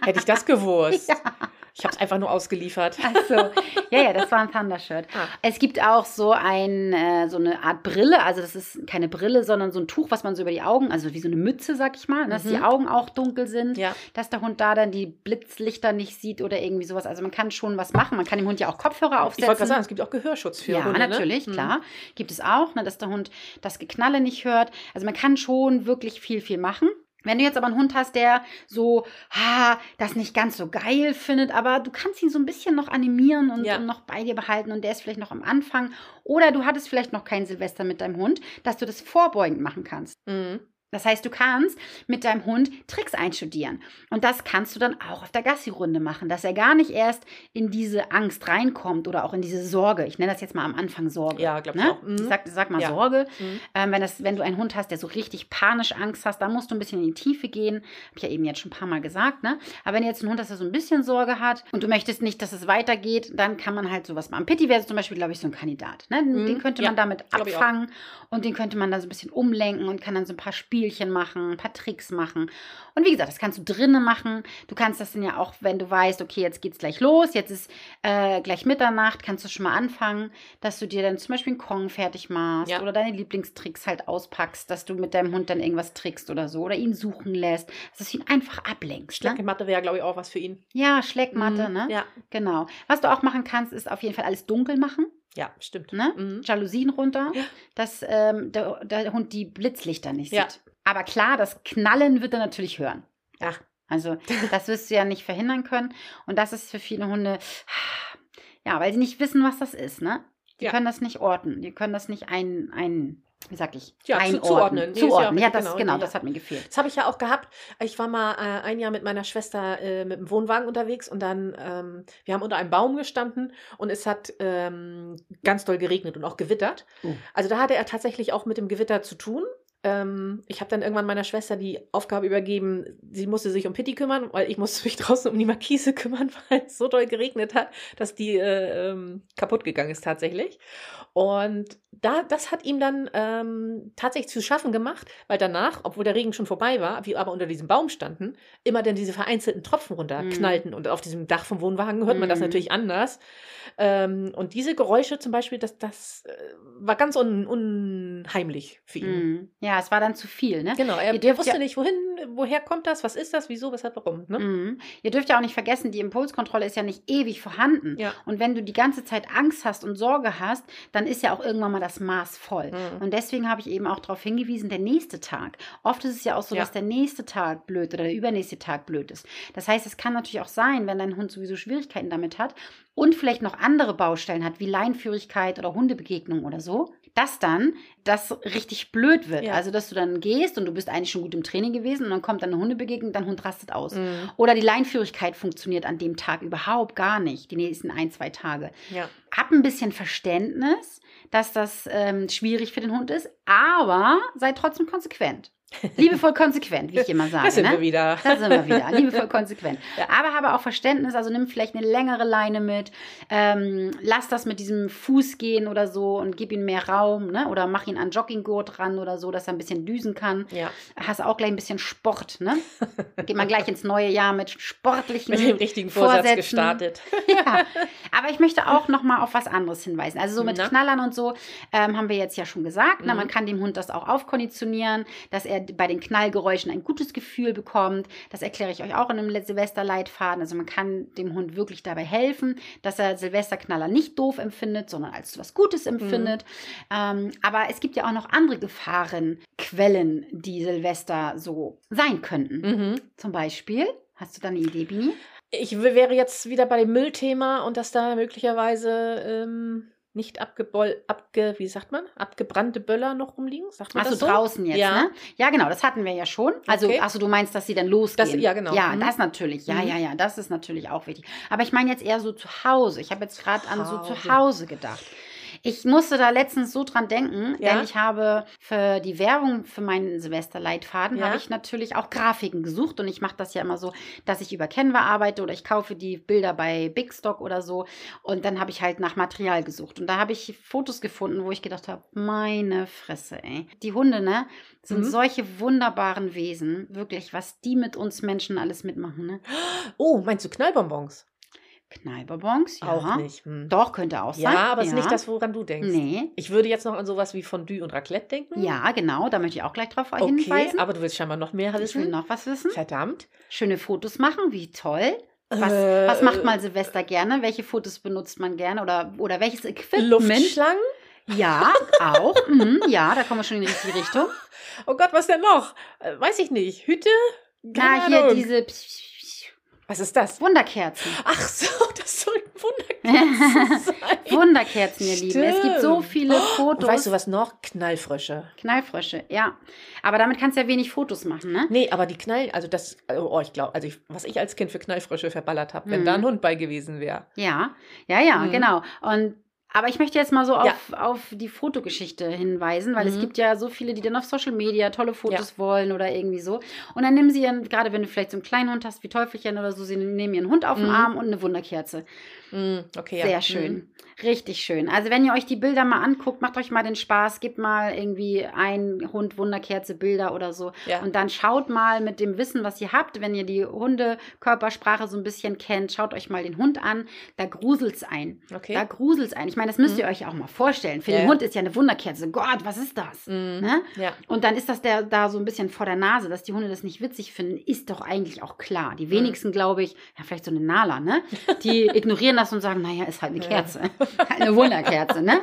hätte ich das gewusst. *laughs* Ja. Ich habe es einfach nur ausgeliefert. Ach so. Ja, ja, das war ein Thundershirt. Ah. Es gibt auch so ein, äh, so eine Art Brille, also das ist keine Brille, sondern so ein Tuch, was man so über die Augen, also wie so eine Mütze, sag ich mal, dass Mhm. die Augen auch dunkel sind, Ja. dass der Hund da dann die Blitzlichter nicht sieht oder irgendwie sowas. Also man kann schon was machen. Man kann dem Hund ja auch Kopfhörer Ich aufsetzen. wollte gerade sagen, es gibt auch Gehörschutz für ja, Hunde. natürlich, ne? klar. Gibt es auch, ne, dass der Hund das Geknalle nicht hört. Also man kann schon wirklich viel, viel machen. Wenn du jetzt aber einen Hund hast, der so ha, das nicht ganz so geil findet, aber du kannst ihn so ein bisschen noch animieren und, Ja. und noch bei dir behalten und der ist vielleicht noch am Anfang. Oder du hattest vielleicht noch kein Silvester mit deinem Hund, dass du das vorbeugend machen kannst. Mhm. Das heißt, du kannst mit deinem Hund Tricks einstudieren. Und das kannst du dann auch auf der Gassi-Runde machen, dass er gar nicht erst in diese Angst reinkommt oder auch in diese Sorge. Ich nenne das jetzt mal am Anfang Sorge. Ja, glaub ich ne? auch. Mhm. Ich sag, sag mal Ja. Sorge. Mhm. Ähm, wenn, das, wenn du einen Hund hast, der so richtig panisch Angst hast, dann musst du ein bisschen in die Tiefe gehen. Habe ich ja eben jetzt schon ein paar Mal gesagt. Ne? Aber wenn du jetzt einen Hund hast, der so ein bisschen Sorge hat und du möchtest nicht, dass es weitergeht, dann kann man halt sowas machen. Pitti wäre zum Beispiel, glaube ich, so ein Kandidat. Ne? Den Mhm. könnte Ja, man damit ich auch. abfangen und den könnte man dann so ein bisschen umlenken und kann dann so ein paar Spielchen machen, ein paar Tricks machen. Und wie gesagt, das kannst du drinnen machen. Du kannst das dann ja auch, wenn du weißt, okay, jetzt geht's gleich los, jetzt ist äh, gleich Mitternacht, kannst du schon mal anfangen, dass du dir dann zum Beispiel einen Kong fertig machst Ja. oder deine Lieblingstricks halt auspackst, dass du mit deinem Hund dann irgendwas trickst oder so oder ihn suchen lässt, dass du ihn einfach ablenkst. Ne? Schlackematte wäre, glaube ich, auch was für ihn. Ja, Schleckmatte, Mhm. ne? Ja. Genau. Was du auch machen kannst, ist auf jeden Fall alles dunkel machen. Ja, stimmt. Ne? Mhm. Jalousien runter, Ja. dass ähm, der, der Hund die Blitzlichter nicht Ja. sieht. Aber klar, das Knallen wird er natürlich hören. Ach. Also *laughs* das wirst du ja nicht verhindern können. Und das ist für viele Hunde, ja, weil sie nicht wissen, was das ist, ne? Die Ja. können das nicht orten. Die können das nicht ein, ein wie sag ich, Ja, zu- einordnen. zuordnen. Nee, Zuordnen. Ja, ja- das, genau, genau, ja. das hat mir gefehlt. Das habe ich ja auch gehabt. Ich war mal äh, ein Jahr mit meiner Schwester äh, mit dem Wohnwagen unterwegs und dann, ähm, wir haben unter einem Baum gestanden und es hat ähm, ganz doll geregnet und auch gewittert. Oh. Also da hatte er tatsächlich auch mit dem Gewitter zu tun. Ähm, ich habe dann irgendwann meiner Schwester die Aufgabe übergeben, sie musste sich um Pitti kümmern, weil ich musste mich *laughs* draußen um die Markise kümmern, weil es so doll geregnet hat, dass die äh, ähm, kaputt gegangen ist tatsächlich. Und da, das hat ihm dann ähm, tatsächlich zu schaffen gemacht, weil danach, obwohl der Regen schon vorbei war, wir aber unter diesem Baum standen, immer dann diese vereinzelten Tropfen runterknallten. Und auf diesem Dach vom Wohnwagen hört man das Mhm. natürlich anders. Ähm, und diese Geräusche zum Beispiel, das, das äh, war ganz un, unheimlich für ihn. Mhm. Ja, es war dann zu viel, ne? Genau, er, er wusste ja- nicht, wohin, woher kommt das, was ist das, wieso, weshalb, warum. Ne? Mhm. Ihr dürft ja auch nicht vergessen, die Impulskontrolle ist ja nicht ewig vorhanden. Ja. Und wenn du die ganze Zeit Angst hast und Sorge hast, dann ist ja auch irgendwann mal das Maß voll. Mhm. Und deswegen habe ich eben auch darauf hingewiesen, der nächste Tag. Oft ist es ja auch so, Ja. dass der nächste Tag blöd oder der übernächste Tag blöd ist. Das heißt, es kann natürlich auch sein, wenn dein Hund sowieso Schwierigkeiten damit hat und vielleicht noch andere Baustellen hat, wie Leinführigkeit oder Hundebegegnung oder so, dass dann das richtig blöd wird. Ja. Also, dass du dann gehst und du bist eigentlich schon gut im Training gewesen und dann kommt dann eine Hundebegegnung, dein Hund rastet aus. Mhm. Oder die Leinführigkeit funktioniert an dem Tag überhaupt gar nicht, die nächsten ein, zwei Tage. Ja. Hab ein bisschen Verständnis, dass das ähm, schwierig für den Hund ist, aber sei trotzdem konsequent. Liebevoll konsequent, wie ich immer *laughs* sage. Da sind ne? wir wieder. Da sind wir wieder. *laughs* Liebevoll konsequent. Ja. Aber habe auch Verständnis, also nimm vielleicht eine längere Leine mit, ähm, lass das mit diesem Fuß gehen oder so und gib ihm mehr Raum, ne? Oder mach ihn an Jogginggurt ran oder so, dass er ein bisschen düsen kann. Ja, Hast auch gleich ein bisschen Sport, ne? Geht man gleich ins neue Jahr mit sportlichen *laughs* mit dem richtigen Vorsatz Vorsätzen. gestartet. ja, aber ich möchte auch noch mal auf was anderes hinweisen. Also so mit Na? Knallern und so ähm, haben wir jetzt ja schon gesagt. Na, Mhm. man kann dem Hund das auch aufkonditionieren, dass er bei den Knallgeräuschen ein gutes Gefühl bekommt. Das erkläre ich euch auch in einem Silvesterleitfaden. Also man kann dem Hund wirklich dabei helfen, dass er Silvesterknaller nicht doof empfindet, sondern als was Gutes empfindet. Ähm, aber es gibt ja auch noch andere Gefahrenquellen, die Silvester so sein könnten. Mhm. Zum Beispiel, hast du da eine Idee, Bini? Ich wäre jetzt wieder bei dem Müllthema und dass da möglicherweise ähm, nicht abgeboll, abge, wie sagt man, abgebrannte Böller noch rumliegen. Sagt man Achso, das so? draußen jetzt, Ja. ne? Ja, genau, das hatten wir ja schon. Also, Okay. achso, du meinst, dass sie dann losgehen. Das- ja, genau. Ja, Mhm. das natürlich. Ja, Mhm. ja, ja, das ist natürlich auch wichtig. Aber ich meine jetzt eher so zu Hause. Ich habe jetzt gerade an so zu. Hause gedacht. Ich musste da letztens so dran denken, Ja. denn ich habe für die Werbung für meinen Silvesterleitfaden Ja. habe ich natürlich auch Grafiken gesucht und ich mache das ja immer so, dass ich über Canva arbeite oder ich kaufe die Bilder bei Big Stock oder so und dann habe ich halt nach Material gesucht und da habe ich Fotos gefunden, wo ich gedacht habe, meine Fresse, ey. Die Hunde, ne, sind Mhm. solche wunderbaren Wesen, wirklich, was die mit uns Menschen alles mitmachen, ne? Oh, meinst du Knallbonbons? Knallbonbons, ja. Auch nicht. Hm. Doch, könnte auch sein. Ja, aber es ist nicht das, woran du denkst. Nee. Ich würde jetzt noch an sowas wie Fondue und Raclette denken. Ja, genau, da möchte ich auch gleich drauf Okay, hinweisen. aber du willst scheinbar noch mehr ich will wissen. noch was wissen. Verdammt. Schöne Fotos machen, wie toll. Was, Äh, was macht mal Silvester gerne? Welche Fotos benutzt man gerne? Oder, oder welches Equipment? Luftschlangen? Ja, auch. *laughs* Mhm, ja, da kommen wir schon in die richtige Richtung. Oh Gott, was denn noch? Äh, weiß ich nicht. Hütte? Keine Na, hier diese Was ist das? Wunderkerzen. Ach so, *laughs* das sollten Wunderkerzen *laughs* sein. Wunderkerzen, ihr Lieben. Es gibt so Stimmt. viele Und Fotos. weißt du was noch? Knallfrösche. Knallfrösche, ja. Aber damit kannst du ja wenig Fotos machen, ne? Nee, aber die Knall, also das, oh, ich glaube, also ich, was ich als Kind für Knallfrösche verballert habe, wenn Mhm. da ein Hund bei gewesen wäre. Ja, ja, ja, Mhm. genau. Und aber ich möchte jetzt mal so Ja. auf, auf die Fotogeschichte hinweisen, weil es Mhm. gibt ja so viele, die dann auf Social Media tolle Fotos wollen oder irgendwie so. Und dann nehmen sie ihren, gerade wenn du vielleicht so einen kleinen Hund hast, wie Teufelchen oder so, sie nehmen ihren Hund auf den Mhm. Arm und eine Wunderkerze. Mm, okay, ja. Sehr Mhm. schön. Richtig schön. Also wenn ihr euch die Bilder mal anguckt, macht euch mal den Spaß, gebt mal irgendwie ein Hund Wunderkerze Bilder oder so. Ja. Und dann schaut mal mit dem Wissen, was ihr habt, wenn ihr die Hundekörpersprache so ein bisschen kennt, schaut euch mal den Hund an. Da gruselt's ein. Okay. Da gruselt's ein. Ich meine, das müsst ihr euch auch mal vorstellen. Für Ja, den ja. Hund ist ja eine Wunderkerze. Gott, was ist das? Mm, Ne? Ja. Und dann ist das der da so ein bisschen vor der Nase, dass die Hunde das nicht witzig finden, ist doch eigentlich auch klar. Mhm. Die wenigsten, glaube ich, ja, vielleicht so eine Nala, ne? Die *laughs* ignorieren das und sagen, naja, ist halt eine Ja. Kerze. *laughs* eine Wunderkerze, ne?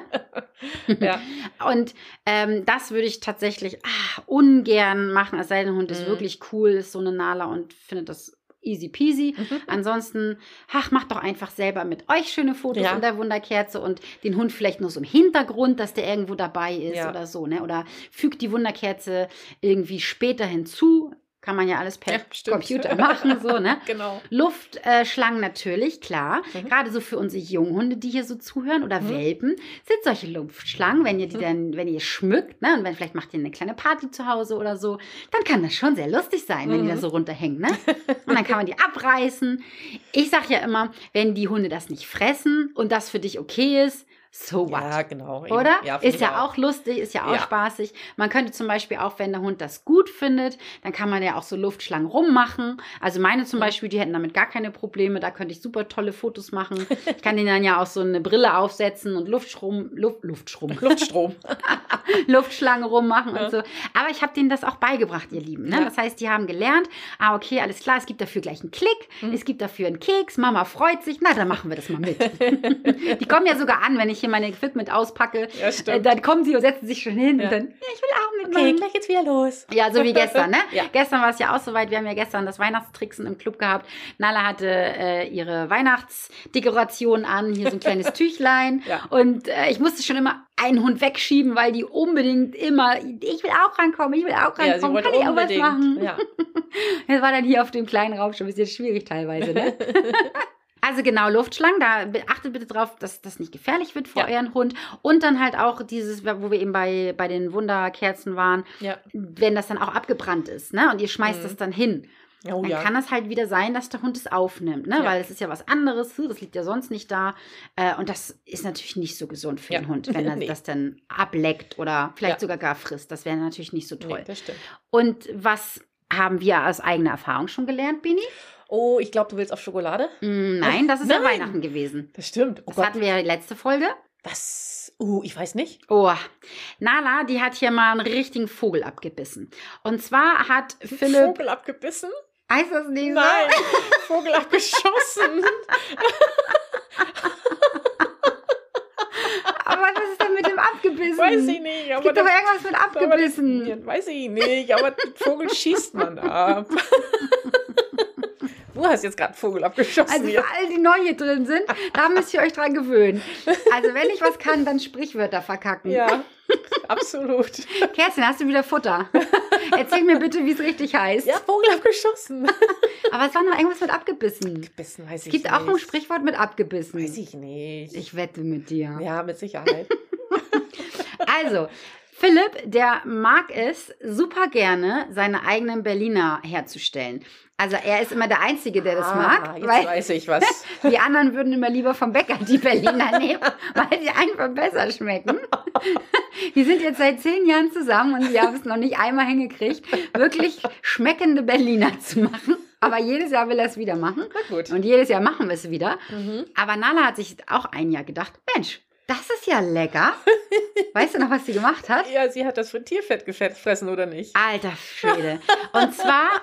*laughs* ja. *laughs* Und ähm, das würde ich tatsächlich ah, ungern machen, es sei denn, der Hund ist Mhm. wirklich cool, ist so eine Nala und findet das easy peasy. Mhm. Ansonsten, ach, macht doch einfach selber mit euch schöne Fotos Ja. von der Wunderkerze und den Hund vielleicht nur so im Hintergrund, dass der irgendwo dabei ist Ja. oder so, ne? Oder fügt die Wunderkerze irgendwie später hinzu. Kann man ja alles per Ja. Computer machen, so, ne? *laughs* Genau. Luftschlangen natürlich, klar. Mhm. Gerade so für unsere Junghunde, die hier so zuhören oder Mhm. Welpen, sind solche Luftschlangen, wenn ihr die dann, wenn ihr schmückt, ne, und wenn vielleicht macht ihr eine kleine Party zu Hause oder so, dann kann das schon sehr lustig sein, wenn die da Mhm. so runterhängen, ne? *laughs* Und dann kann man die abreißen. Ich sag ja immer, wenn die Hunde das nicht fressen und das für dich okay ist, so what? Ja, genau. Oder? Ja, ist ja auch. lustig, ist ja auch Ja. spaßig. Man könnte zum Beispiel auch, wenn der Hund das gut findet, dann kann man ja auch so Luftschlangen rummachen. Also meine zum Mhm. Beispiel, die hätten damit gar keine Probleme. Da könnte ich super tolle Fotos machen. Ich kann denen dann ja auch so eine Brille aufsetzen und Luftschrum, Luft, Luftschrum, *laughs* Luftstrom. *laughs* Luftschlangen rummachen Ja. und so. Aber ich habe denen das auch beigebracht, ihr Lieben. Ne? Das heißt, die haben gelernt, ah, okay, alles klar, es gibt dafür gleich einen Klick, Mhm. es gibt dafür einen Keks, Mama freut sich, na, dann machen wir das mal mit. *laughs* die kommen ja sogar an, wenn ich hier meine Equipment auspacke. Ja, Äh, dann kommen sie und setzen sich schon hin Ja. und dann, ja, ich will auch mitmachen. Okay, gleich geht's wieder los. Ja, so wie gestern, ne? *laughs* Ja. Gestern war es ja auch soweit. Wir haben ja gestern das Weihnachtstricksen im Club gehabt. Nala hatte äh, ihre Weihnachtsdekoration an, hier so ein kleines *laughs* Tüchlein. Und äh, ich musste schon immer einen Hund wegschieben, weil die unbedingt immer, ich will auch rankommen, ich will auch rankommen, kann ich auch was machen? Ja. *laughs* Das war dann hier auf dem kleinen Raum schon ein bisschen schwierig teilweise, ne? Also genau, Luftschlangen, da achtet bitte drauf, dass das nicht gefährlich wird für Ja. euren Hund. Und dann halt auch dieses, wo wir eben bei, bei den Wunderkerzen waren, ja. wenn das dann auch abgebrannt ist, ne? Und ihr schmeißt Mhm. das dann hin. Oh dann ja. kann es halt wieder sein, dass der Hund es aufnimmt, ne? Ja. Weil es ist ja was anderes, hm, das liegt ja sonst nicht da. Äh, und das ist natürlich nicht so gesund für Ja. den Hund, *laughs* wenn er Nee. das dann ableckt oder vielleicht sogar gar frisst. Das wäre natürlich nicht so toll. Nee, das stimmt. Und was haben wir aus eigener Erfahrung schon gelernt, Bini? Oh, ich glaube, du willst auf Schokolade? Mm, nein, das ist ja Nein. Weihnachten gewesen. Das stimmt. Oh Das Gott. hatten wir ja letzte Folge. Was? Uh, ich weiß nicht. Oh, Nala, die hat hier mal einen richtigen Vogel abgebissen. Und zwar hat Philipp. Vogel abgebissen? Heißt das nicht so? Nein, *laughs* Vogel abgeschossen. Aber was ist denn mit dem abgebissen? Weiß ich nicht. Es Aber gibt der- irgendwas mit abgebissen. Ja, weiß ich nicht, aber Vogel schießt man ab. *laughs* Du hast jetzt gerade einen Vogel abgeschossen. Also für all die neu hier drin sind, da müsst ihr euch dran gewöhnen. Also wenn ich was kann, dann Sprichwörter verkacken. Ja, absolut. Kerstin, hast du wieder Futter? Erzähl mir bitte, wie es richtig heißt. Ja, Vogel abgeschossen. Aber es war noch irgendwas mit abgebissen. Bissen weiß Es ich gibt nicht. auch ein Sprichwort mit abgebissen. Weiß ich nicht. Ich wette mit dir. ja, mit Sicherheit. *laughs* Also, Philipp, der mag es super gerne, seine eigenen Berliner herzustellen. Also er ist immer der Einzige, der das Ah, mag, Jetzt weil weiß ich was. *laughs* die anderen würden immer lieber vom Bäcker die Berliner *laughs* nehmen, weil sie einfach besser schmecken. *laughs* Wir sind jetzt seit zehn Jahren zusammen und wir haben es noch nicht einmal hingekriegt, wirklich schmeckende Berliner zu machen. Aber jedes Jahr will er es wieder machen. Na gut. Und jedes Jahr machen wir es wieder. Mhm. Aber Nala hat sich auch ein Jahr gedacht, Mensch, das ist ja lecker. *laughs* Weißt du noch, was sie gemacht hat? Ja, sie hat das Frittierfett gefressen, oder nicht? Alter Schwede. Und zwar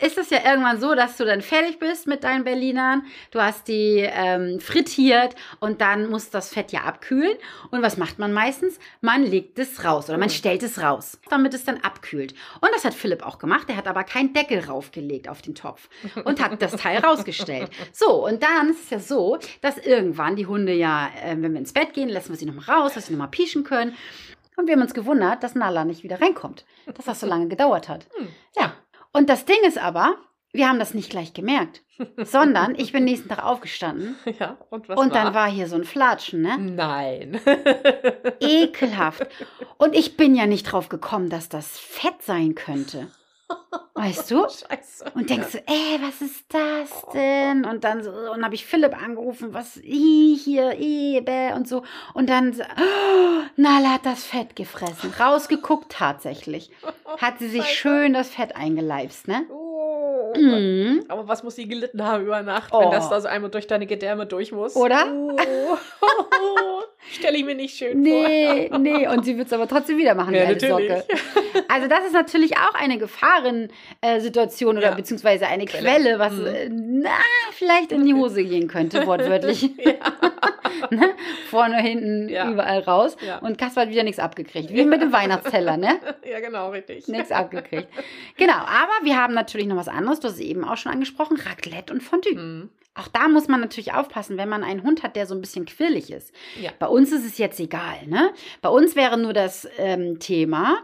ist es ja irgendwann so, dass du dann fertig bist mit deinen Berlinern. Du hast die ähm, frittiert und dann muss das Fett ja abkühlen. Und was macht man meistens? Man legt es raus oder man stellt es raus, damit es dann abkühlt. Und das hat Philipp auch gemacht. Er hat aber keinen Deckel raufgelegt auf den Topf und hat das Teil rausgestellt. *laughs* So, und dann ist es ja so, dass irgendwann die Hunde ja, äh, wenn wir ins Bett gehen, lassen wir sie nochmal raus, dass sie nochmal pieschen können. Und wir haben uns gewundert, dass Nala nicht wieder reinkommt. Dass das so lange gedauert hat. Hm. Ja. Und das Ding ist aber, wir haben das nicht gleich gemerkt, *laughs* sondern ich bin nächsten Tag aufgestanden *laughs* Ja, und was und war? dann war hier so ein Flatschen, ne? Nein. Ekelhaft. Und ich bin ja nicht drauf gekommen, dass das Fett sein könnte. Weißt du? *laughs* Scheiße. Und denkst du, ey, was ist das denn? Und dann so, und habe ich Philipp angerufen, was i, hier, i, bäh und so. Und dann, oh, Nala hat das Fett gefressen. Rausgeguckt tatsächlich. *laughs* Hat sie sich schön das Fett eingeleibst, ne? Oh. Mhm. Aber was muss sie gelitten haben über Nacht, Oh. wenn das da so einmal durch deine Gedärme durch muss? Oder? *laughs* Oh. Stelle ich mir nicht schön Nee, nee. Und sie wird es aber trotzdem wieder machen, vor. Ja, die. Socke. *laughs* Also das ist natürlich auch eine Gefahrensituation oder Ja. beziehungsweise eine Quelle. Quelle, was Mhm. äh, na, vielleicht in die Hose gehen könnte, wortwörtlich. *laughs* ne? Vorne, hinten, Ja. überall raus. Ja. Und Kasper hat wieder nichts abgekriegt. Wie mit dem Weihnachtsteller, ne? Ja, genau, richtig. Nichts abgekriegt. Genau, aber wir haben natürlich noch was anderes, du hast eben auch schon angesprochen, Raclette und Fondue. Mhm. Auch da muss man natürlich aufpassen, wenn man einen Hund hat, der so ein bisschen quirlig ist. Ja. Bei uns ist es jetzt egal, ne? Bei uns wäre nur das ähm, Thema,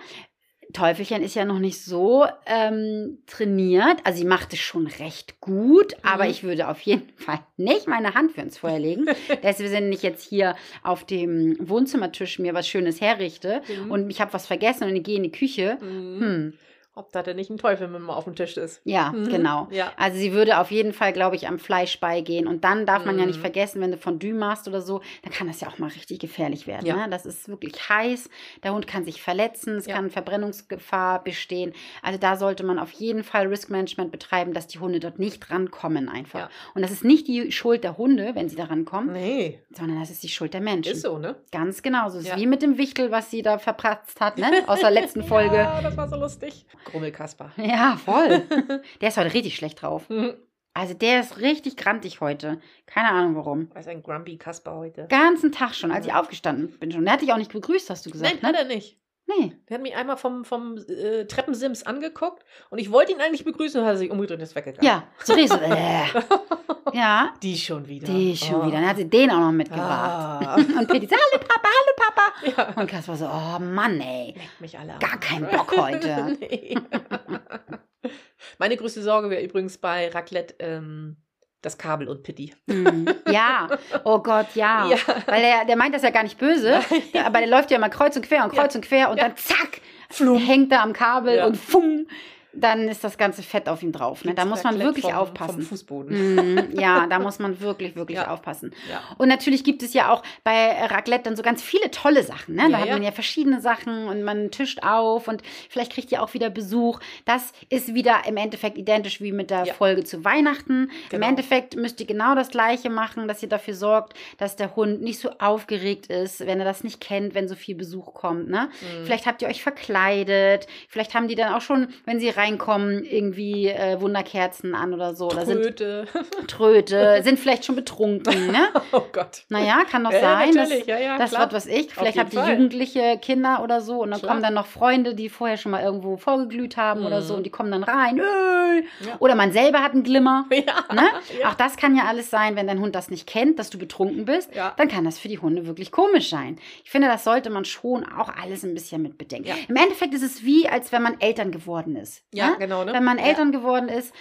Teufelchen ist ja noch nicht so ähm, trainiert. Also sie macht es schon recht gut, aber Mhm. ich würde auf jeden *laughs* Fall nicht meine Hand für ins Feuer legen. Deswegen, wenn ich jetzt hier auf dem Wohnzimmertisch mir was Schönes herrichte Mhm. und ich habe was vergessen und ich gehe in die Küche, Mhm. hm, Ob da denn nicht ein Teufel mit mal auf dem Tisch ist. ja, Mhm. genau. Ja. Also sie würde auf jeden Fall, glaube ich, am Fleisch beigehen. Und dann darf man ja nicht Mhm. vergessen, wenn du Fondue machst oder so, dann kann das ja auch mal richtig gefährlich werden. Ja. Ne? Das ist wirklich heiß. Der Hund kann sich verletzen, es Ja. kann Verbrennungsgefahr bestehen. Also da sollte man auf jeden Fall Risk Management betreiben, dass die Hunde dort nicht rankommen einfach. Und das ist nicht die Schuld der Hunde, wenn sie da rankommen, Nee, sondern das ist die Schuld der Menschen. ist so, ne? Ganz genau. So ist wie mit dem Wichtel, was sie da verpratzt hat, ne? *laughs* Aus der letzten Folge. Ja, das war so lustig. Grummelkasper. *laughs* Ja, voll. *laughs* Der ist heute richtig schlecht drauf. Mhm. Also der ist richtig grantig heute. Keine Ahnung warum. Was ein Grumpy Kasper heute. Ganzen Tag schon, als ich Ja. aufgestanden bin schon. Der hat dich auch nicht begrüßt, hast du Nein, gesagt, hat ne? er nicht. Nee. Der hat mich einmal vom, vom äh, Treppensims angeguckt und ich wollte ihn eigentlich begrüßen und hat er sich umgedreht und ist weggegangen. Ja, *laughs* so. Äh. Ja, Die schon wieder. die schon Oh. wieder. Dann hat sie den auch noch mitgebracht. Ah. *laughs* Und Pitti so, hallo Papa, hallo Papa. ja. Und Kaspar so, oh Mann, ey. Leckt mich alle Gar keinen Bock heute. *laughs* nee. Meine größte Sorge wäre übrigens bei Raclette ähm, das Kabel und Pitti. Hm. Ja, oh Gott, ja. *laughs* Ja. Weil der, der meint das ja gar nicht böse, *laughs* Nein. aber der läuft ja mal kreuz und quer und Ja. kreuz und quer und Ja. dann zack, Flum. hängt er am Kabel Ja. und fung, dann ist das ganze Fett auf ihm drauf. Ne? Da muss man wirklich vom, aufpassen. Vom Fußboden. Mhm, ja, da muss man wirklich, *laughs* wirklich Ja. aufpassen. Ja. Und natürlich gibt es ja auch bei Raclette dann so ganz viele tolle Sachen. Ne? Da Ja, hat man ja verschiedene Sachen und man tischt auf und vielleicht kriegt ihr auch wieder Besuch. Das ist wieder im Endeffekt identisch wie mit der. Folge zu Weihnachten. Genau. Im Endeffekt müsst ihr genau das Gleiche machen, dass ihr dafür sorgt, dass der Hund nicht so aufgeregt ist, wenn er das nicht kennt, wenn so viel Besuch kommt. Ne? Mhm. Vielleicht habt ihr euch verkleidet. Vielleicht haben die dann auch schon, wenn sie reinkommen, irgendwie äh, Wunderkerzen an oder so. Oder sind Tröte. *laughs* Tröte, sind vielleicht schon betrunken, ne? *laughs* Oh Gott. Naja, kann doch Ja, sein. natürlich, Das, ja, ja, das klar. wird was ich. Vielleicht habt ihr jugendliche Kinder oder so und dann Klar. kommen dann noch Freunde, die vorher schon mal irgendwo vorgeglüht haben oder so Mhm. und die kommen dann rein. Ja. Oder man selber hat einen Glimmer. *laughs* Ja. Ne? Auch das kann ja alles sein, wenn dein Hund das nicht kennt, dass du betrunken bist, dann kann das für die Hunde wirklich komisch sein. Ich finde, das sollte man schon auch alles ein bisschen mit bedenken. Im Endeffekt ist es wie, als wenn man Eltern geworden ist. Ja, ne? genau, ne? Wenn man Ja. Eltern geworden ist,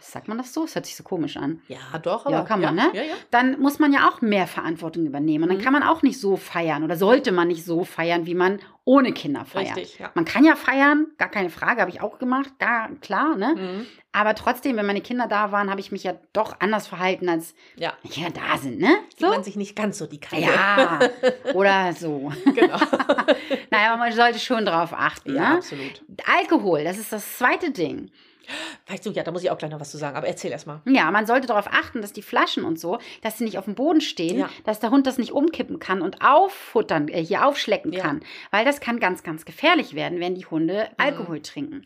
sagt man das so? Es hört sich so komisch an. Ja, doch, Ja, aber. kann man, ja, ne? Ja, ja. Dann muss man ja auch mehr Verantwortung übernehmen. Und dann Mhm. kann man auch nicht so feiern oder sollte man nicht so feiern, wie man ohne Kinder feiert. Richtig, ja. Man kann ja feiern, gar keine Frage, habe ich auch gemacht, gar klar, ne? Mhm. Aber trotzdem, wenn meine Kinder da waren, habe ich mich ja doch anders verhalten, als Ja. wenn Kinder da sind, ne? So? man sich nicht ganz so die Kante. Ja, *laughs* oder so. genau. *laughs* Naja, aber man sollte schon drauf achten, ja, ne? absolut. Alkohol, das ist das zweite Ding. Weißt du, ja, da muss ich auch gleich noch was zu sagen, aber erzähl erst mal. Ja, man sollte darauf achten, dass die Flaschen und so, dass sie nicht auf dem Boden stehen, Ja. dass der Hund das nicht umkippen kann und auffuttern, äh, hier aufschlecken Ja. kann. Weil das kann ganz, ganz gefährlich werden, wenn die Hunde Alkohol trinken.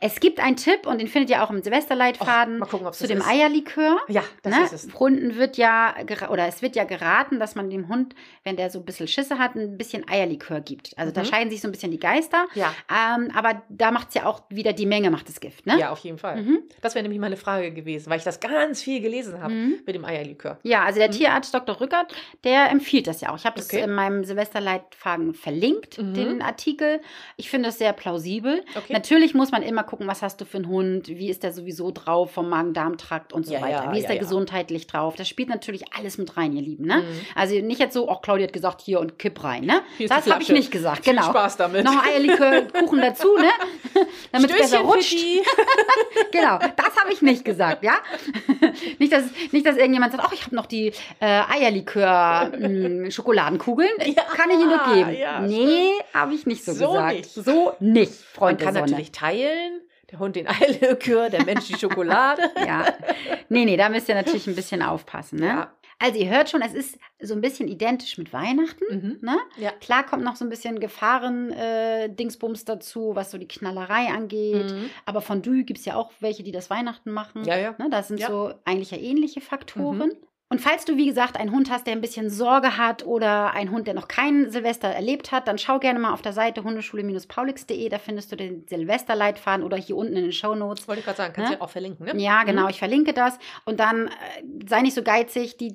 Es gibt einen Tipp und den findet ihr auch im Silvesterleitfaden Och, mal gucken, zu dem ist. Eierlikör. Ja, das ne? ist es. Hunden wird ja, oder es wird ja geraten, dass man dem Hund, wenn der so ein bisschen Schisse hat, ein bisschen Eierlikör gibt. Also da Mhm. scheiden sich so ein bisschen die Geister. Ja. Ähm, aber da macht es ja auch wieder die Menge, macht das Gift, ne? Ja, auf jeden Fall. Mhm. Das wäre nämlich meine Frage gewesen, weil ich das ganz viel gelesen habe Mhm. mit dem Eierlikör. Ja, also der Tierarzt Dr. Rückert, der empfiehlt das ja auch. Ich habe das Okay. in meinem Silvesterleitfaden verlinkt, Mhm. den Artikel. Ich finde es sehr plausibel. Okay. Natürlich muss man immer gucken, was hast du für einen Hund, wie ist der sowieso drauf vom Magen-Darm-Trakt und so Ja, weiter. ja, wie ist ja, der gesundheitlich drauf? Das spielt natürlich alles mit rein, ihr Lieben. Ne? Mhm. Also nicht jetzt so, auch Claudia hat gesagt, hier und kipp rein. Ne? Das habe ich nicht gesagt. Viel Genau. Spaß damit. Noch Eierlikör, *laughs* Kuchen dazu, ne? *laughs* Damit es besser rutscht. *laughs* *laughs* Genau, das habe ich nicht gesagt, ja? *laughs* nicht, dass, nicht, dass irgendjemand sagt, ach, ich habe noch die äh, Eierlikör-Schokoladenkugeln. *laughs* Ja, kann ich Ihnen nur geben. ja, nee, habe ich nicht so, So gesagt. nicht. So nicht, Man Freund kann der Sonne. natürlich teilen. Der Hund den Eierlikör, der Mensch die Schokolade. Ja. Nee, nee, da müsst ihr natürlich ein bisschen aufpassen, ne? Ja. Also ihr hört schon, es ist so ein bisschen identisch mit Weihnachten, Mhm. ne? Ja. Klar kommt noch so ein bisschen Gefahren-Dingsbums dazu, was so die Knallerei angeht. Mhm. Aber von Dü gibt es ja auch welche, die das Weihnachten machen. Ja, ja. Ne, das sind Ja. so eigentlich ja ähnliche Faktoren. Mhm. Und falls du, wie gesagt, einen Hund hast, der ein bisschen Sorge hat oder einen Hund, der noch kein Silvester erlebt hat, dann schau gerne mal auf der Seite hundeschule-paulix.de. Da findest du den Silvesterleitfaden oder hier unten in den Shownotes. Wollte ich gerade sagen, kannst du Ne? ja auch verlinken, ne? Ja, genau, Mhm. ich verlinke das. Und dann äh, sei nicht so geizig, die äh,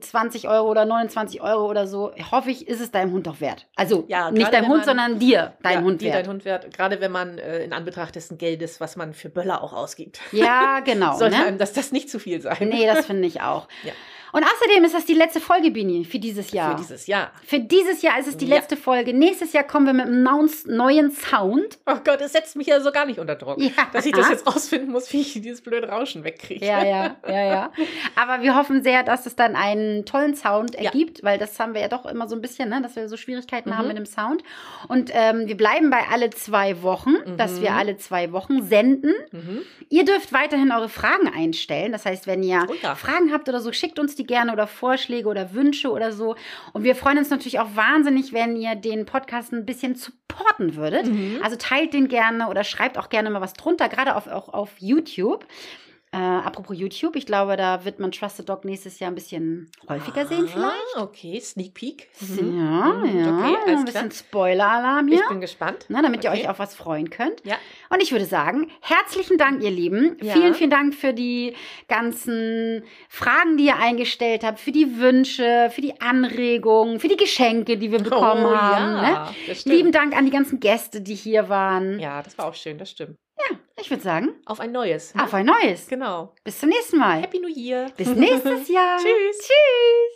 20 Euro oder 29 Euro oder so, hoffe ich, ist es deinem Hund doch wert. Also Ja, nicht deinem Hund, man- sondern dir, dein ja, Hund die wert. dein Hund wert. Gerade wenn man äh, in Anbetracht dessen Geldes, was man für Böller auch ausgibt. Ja, *laughs* genau. Sollte ne? einem das, das nicht zu viel sein. Nee, das finde ich auch. Ja. Und außerdem ist das die letzte Folge, Bini, für dieses Jahr. Für dieses Jahr. Für dieses Jahr ist es die Ja. letzte Folge. Nächstes Jahr kommen wir mit einem neuen Sound. Oh Gott, es setzt mich ja so gar nicht unter Druck. Ja. Dass ich das jetzt rausfinden muss, wie ich dieses blöde Rauschen wegkriege. Ja, ja, ja, ja. Aber wir hoffen sehr, dass es dann einen tollen Sound Ja. ergibt, weil das haben wir ja doch immer so ein bisschen, ne, dass wir so Schwierigkeiten Mhm. haben mit dem Sound. Und ähm, wir bleiben bei alle zwei Wochen, dass wir Mhm. alle zwei Wochen senden. Mhm. Ihr dürft weiterhin eure Fragen einstellen. Das heißt, wenn ihr Oh ja. Fragen habt oder so, schickt uns die gerne oder Vorschläge oder Wünsche oder so. Und wir freuen uns natürlich auch wahnsinnig, wenn ihr den Podcast ein bisschen supporten würdet. Mhm. Also teilt den gerne oder schreibt auch gerne mal was drunter, gerade auf, auch auf YouTube. Äh, apropos YouTube, ich glaube, da wird man Trusted Dog nächstes Jahr ein bisschen häufiger sehen vielleicht. Ah, okay, Sneak Peek. Ja, Mhm. ja. Okay, alles ein bisschen Spoiler-Alarm hier. Ich bin gespannt. Ne, damit ihr Okay. euch auf was freuen könnt. Ja. Und ich würde sagen, herzlichen Dank, ihr Lieben. Ja. Vielen, vielen Dank für die ganzen Fragen, die ihr eingestellt habt, für die Wünsche, für die Anregungen, für die Geschenke, die wir bekommen Oh, haben. ja, Ne? Lieben Dank an die ganzen Gäste, die hier waren. Ja, das war auch schön, das stimmt. Ich würde sagen, Auf ein neues. ne? auf ein neues. Genau. Bis zum nächsten Mal. Happy New Year. Bis nächstes *laughs* Jahr. Tschüss. Tschüss.